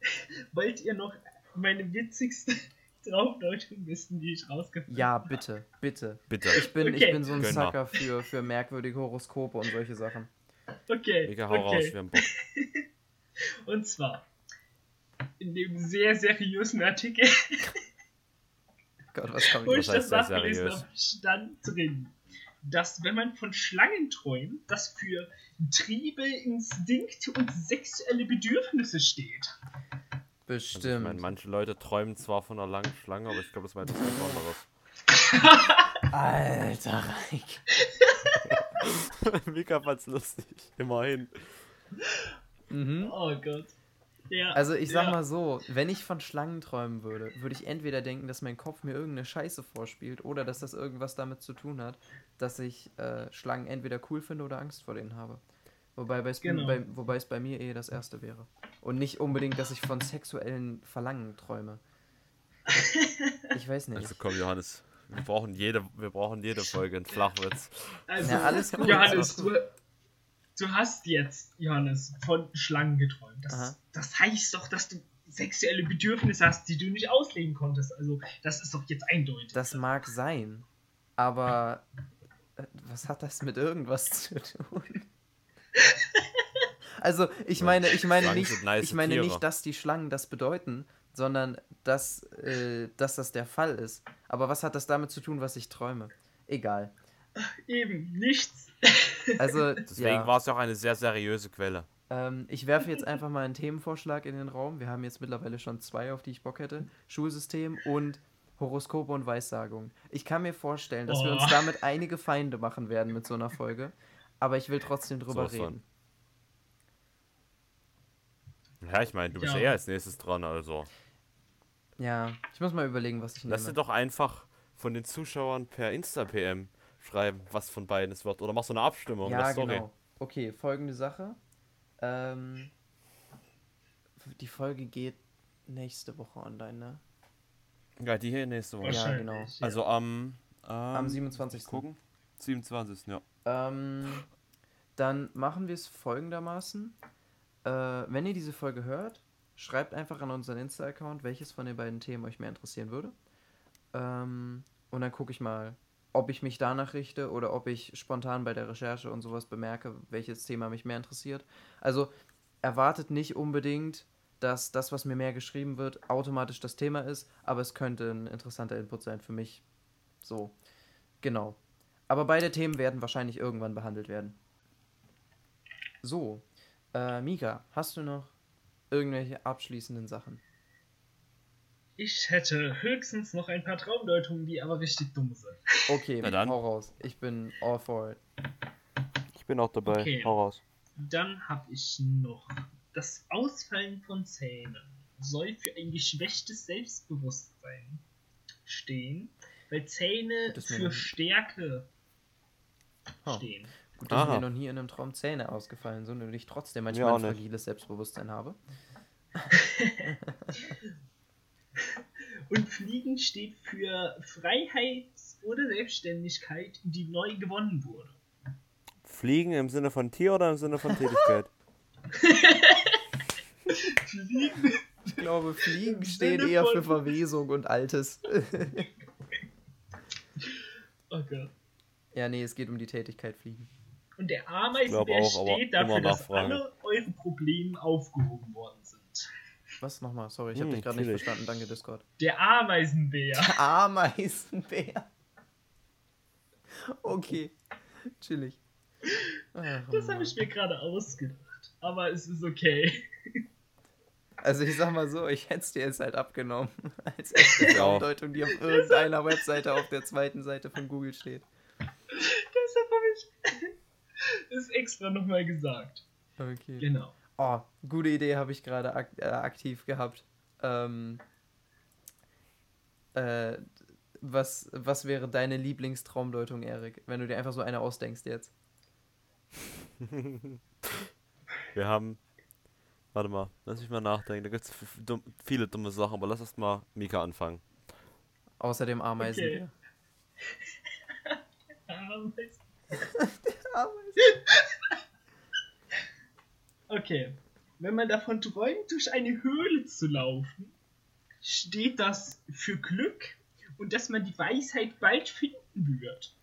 Wollt ihr noch meine witzigste Traumdeutung wissen, die ich rausgefunden Ja, habe? bitte, bitte. Bitte. Ich bin, ich Okay. bin so ein Gönn mal. Sucker für, für merkwürdige Horoskope und solche Sachen. Okay, Mega, hau raus, okay. wir haben Bock. Und zwar in dem sehr seriösen Artikel, Gott, was kann wo ich ich heißt das nachgelesen habe, stand drin, dass wenn man von Schlangen träumt, das für Triebe, Instinkte und sexuelle Bedürfnisse steht. Also ich Bestimmt. meine, manche Leute träumen zwar von einer langen Schlange, aber ich glaube, das meint was ganz anderes. Alter, Reik. Mika fand's lustig. Immerhin. Mhm. Oh Gott. Ja, Also ich sag ja. mal so, wenn ich von Schlangen träumen würde, würde ich entweder denken, dass mein Kopf mir irgendeine Scheiße vorspielt oder dass das irgendwas damit zu tun hat, dass ich äh, Schlangen entweder cool finde oder Angst vor denen habe. Wobei, bei, Genau. bei, wobei es bei mir eh das erste wäre. Und nicht unbedingt, dass ich von sexuellen Verlangen träume. Ich weiß nicht. Also komm, Johannes. Wir brauchen jede, wir brauchen jede Folge einen Flachwitz. Also, Ja, alles gut, Johannes, du, du hast jetzt, Johannes, von Schlangen geträumt. Das, das heißt doch, dass du sexuelle Bedürfnisse hast, die du nicht ausleben konntest. Also, das ist doch jetzt eindeutig. Das mag sein, aber äh, was hat das mit irgendwas zu tun? Also, ich meine, ich meine Schlangen nicht, nice ich meine Tiere. nicht, dass die Schlangen das bedeuten, sondern dass, äh, dass das der Fall ist. Aber was hat das damit zu tun, was ich träume? Egal. Eben, nichts. Also, Deswegen ja, war es ja auch eine sehr seriöse Quelle. ähm, ich werfe jetzt einfach mal einen Themenvorschlag in den Raum. Wir haben jetzt mittlerweile schon zwei, auf die ich Bock hätte. Schulsystem und Horoskope und Weissagung. Ich kann mir vorstellen, dass wir uns Oh. damit einige Feinde machen werden mit so einer Folge. Aber ich will trotzdem drüber von. reden. Ja, ich meine, du bist Ja. eh als nächstes dran, also. Ja, ich muss mal überlegen, was ich nehme. Lass dir doch einfach von den Zuschauern per Insta-PM schreiben, was von beiden es wird. Oder mach so eine Abstimmung. ja, Story. genau. Okay, folgende Sache. Ähm, die Folge geht nächste Woche online, ne? Ja, die hier nächste Woche. Ja, genau. Also am. ähm, Am 27.. Gucken. 27. Ja. Ähm, dann machen wir es folgendermaßen. Äh, wenn ihr diese Folge hört, schreibt einfach an unseren Insta-Account, welches von den beiden Themen euch mehr interessieren würde. Ähm, und dann gucke ich mal, ob ich mich danach richte oder ob ich spontan bei der Recherche und sowas bemerke, welches Thema mich mehr interessiert. Also erwartet nicht unbedingt, dass das, was mir mehr geschrieben wird, automatisch das Thema ist, aber es könnte ein interessanter Input sein für mich. So, genau. Aber beide Themen werden wahrscheinlich irgendwann behandelt werden. So, äh, Mika, hast du noch irgendwelche abschließenden Sachen? Ich hätte höchstens noch ein paar Traumdeutungen, die aber richtig dumm sind. Okay, Na dann. hau raus. Ich bin all for it. Ich bin auch dabei. Okay. Hau raus. Dann habe ich noch das Ausfallen von Zähnen soll für ein geschwächtes Selbstbewusstsein stehen, weil Zähne für Stärke Ha. stehen. Gut, dass Aha. mir noch nie in einem Traum Zähne ausgefallen sind und ich trotzdem manchmal auch ein fragiles Selbstbewusstsein habe. Und Fliegen steht für Freiheit oder Selbstständigkeit, die neu gewonnen wurde. Fliegen im Sinne von Tier oder im Sinne von Tätigkeit? Fliegen Ich glaube, Fliegen Sinne eher für Verwesung und Altes. Gott. ja, nee, es geht um die Tätigkeit Fliegen. Und der Ameisenbär steht dafür, dass alle eure Probleme aufgehoben worden sind. Was nochmal? Sorry, ich habe Hm, dich gerade nicht verstanden. Danke, Discord. Der Ameisenbär. Ameisenbär. Okay, chillig. Ach, Das habe ich mir gerade ausgedacht. Aber es ist okay. Also ich sag mal so, ich hätte es dir jetzt halt abgenommen. Als echte Ja. Traumdeutung, die auf irgendeiner Webseite auf der zweiten Seite von Google steht. Deshalb habe ich es extra nochmal gesagt. Okay. Genau. Oh, gute Idee habe ich gerade ak äh, aktiv gehabt. Ähm, äh, was, was wäre deine Lieblingstraumdeutung, Erik, wenn du dir einfach so eine ausdenkst jetzt? Wir haben. Warte mal, lass mich mal nachdenken. Da gibt es viele dumme Sachen, aber lass erst mal Mika anfangen. Außerdem Ameisen. Okay. Ameisen. Okay. Wenn man davon träumt, durch eine Höhle zu laufen, steht das für Glück und dass man die Weisheit bald finden wird.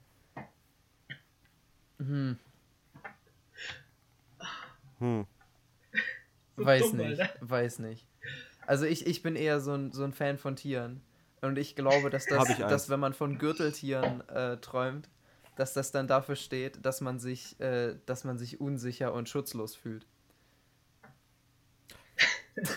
Hm, Hm. So weiß dumm, nicht, Alter. weiß nicht. Also ich, ich bin eher so ein, so ein Fan von Tieren. Und ich glaube, dass das, dass wenn man von Gürteltieren äh, träumt, dass das dann dafür steht, dass man sich, äh, dass man sich unsicher und schutzlos fühlt.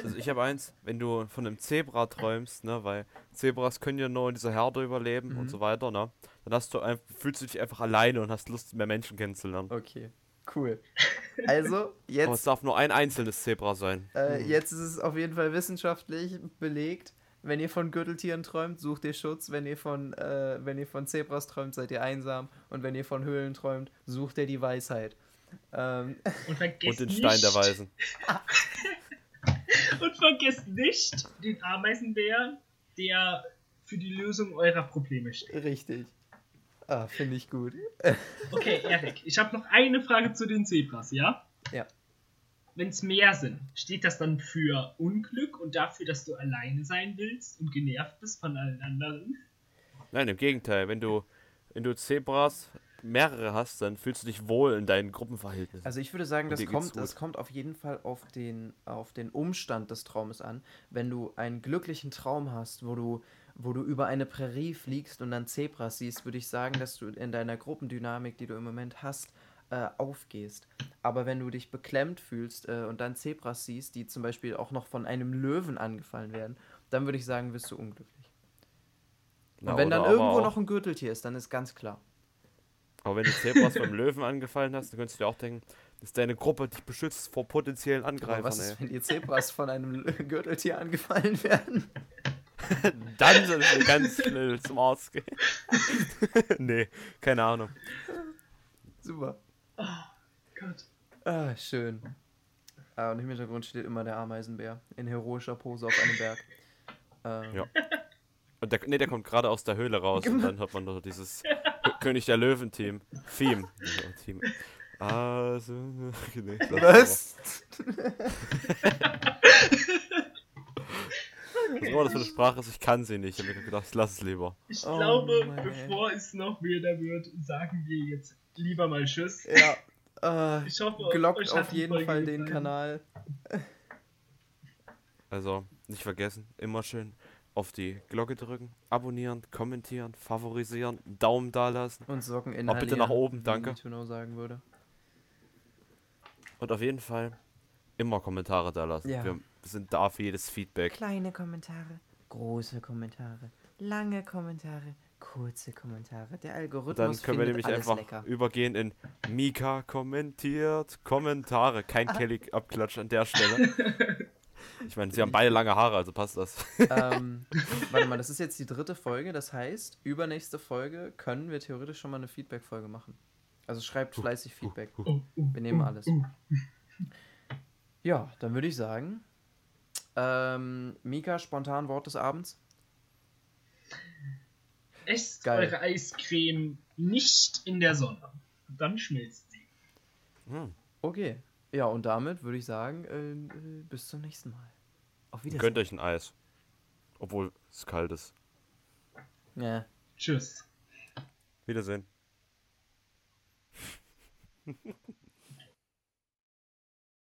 Also ich habe eins, wenn du von einem Zebra träumst, ne, weil Zebras können ja nur in dieser Herde überleben Mhm. und so weiter, ne, dann hast du ein, fühlst du dich einfach alleine und hast Lust, mehr Menschen kennenzulernen. Okay, cool. Also, Aber es jetzt, darf nur ein einzelnes Zebra sein. äh, jetzt ist es auf jeden Fall wissenschaftlich belegt. Wenn ihr von Gürteltieren träumt, sucht ihr Schutz. Wenn ihr von, äh, wenn ihr von Zebras träumt, seid ihr einsam. Und wenn ihr von Höhlen träumt, sucht ihr die Weisheit. Ähm, Und Und den nicht, Stein der Weisen. Und vergesst nicht den Ameisenbär, der für die Lösung eurer Probleme steht. richtig. Ah, finde ich gut. Okay, Erik, ich habe noch eine Frage zu den Zebras, ja? Ja. Wenn es mehr sind, steht das dann für Unglück und dafür, dass du alleine sein willst und genervt bist von allen anderen? Nein, im Gegenteil, wenn du, wenn du Zebras mehrere hast, dann fühlst du dich wohl in deinen Gruppenverhältnissen. Also ich würde sagen, das kommt, das kommt auf jeden Fall auf den, auf den Umstand des Traumes an. Wenn du einen glücklichen Traum hast, wo du, wo du über eine Prärie fliegst und dann Zebras siehst, würde ich sagen, dass du in deiner Gruppendynamik, die du im Moment hast, äh, aufgehst. Aber wenn du dich beklemmt fühlst äh, und dann Zebras siehst, die zum Beispiel auch noch von einem Löwen angefallen werden, dann würde ich sagen, wirst du unglücklich. Na, und wenn dann irgendwo noch ein Gürteltier ist, dann ist ganz klar. Aber wenn du Zebras vom Löwen angefallen hast, dann könntest du dir auch denken, dass deine Gruppe dich beschützt vor potenziellen Aber Angreifern, was ey. ist, wenn die Zebras von einem Gürteltier angefallen werden? Dann solltest du ganz schnell zum Arzt gehen. nee, keine Ahnung. Super. Oh Gott. Ah, schön. Ah, und im Hintergrund steht immer der Ameisenbär in heroischer Pose auf einem Berg. Ähm, Ja. Und der, nee, der kommt gerade aus der Höhle raus und dann hört man nur dieses König der Löwen-Team. Theme. Ja, Team. Also, nee, Was? das für eine Sprache ist, ich kann sie nicht. Ich habe gedacht, ich lass es lieber. Ich Oh glaube, ey. bevor es noch wilder wird, sagen wir jetzt lieber mal Tschüss. Ja. Äh, Ich hoffe, glockt auf jeden Folge Fall den gefallen. Kanal. Also, nicht vergessen, immer schön auf die Glocke drücken, abonnieren, kommentieren, favorisieren, Daumen da lassen Und Socken Auch inhalieren. bitte nach oben, danke. Sagen würde. und auf jeden Fall immer Kommentare da lassen. Ja. Wir sind da für jedes Feedback. Kleine Kommentare, große Kommentare, lange Kommentare, kurze Kommentare. Der Algorithmus Dann können wir nämlich einfach lecker. übergehen in Mika kommentiert Kommentare. Kein Kelly-Abklatsch an der Stelle. Ich meine, sie haben beide lange Haare, also passt das. ähm, warte mal, das ist jetzt die dritte Folge. Das heißt, übernächste Folge können wir theoretisch schon mal eine Feedback-Folge machen. Also schreibt fleißig Feedback. Oh, oh, Wir nehmen alles. Ja, dann würde ich sagen, ähm, Mika, spontan Wort des Abends. Esst Geil. eure Eiscreme nicht in der Sonne. Dann schmilzt sie. Okay. Ja, und damit würde ich sagen, äh, äh, bis zum nächsten Mal. Auf Wiedersehen. Gönnt euch ein Eis. Obwohl es kalt ist. Ja. Tschüss. Wiedersehen.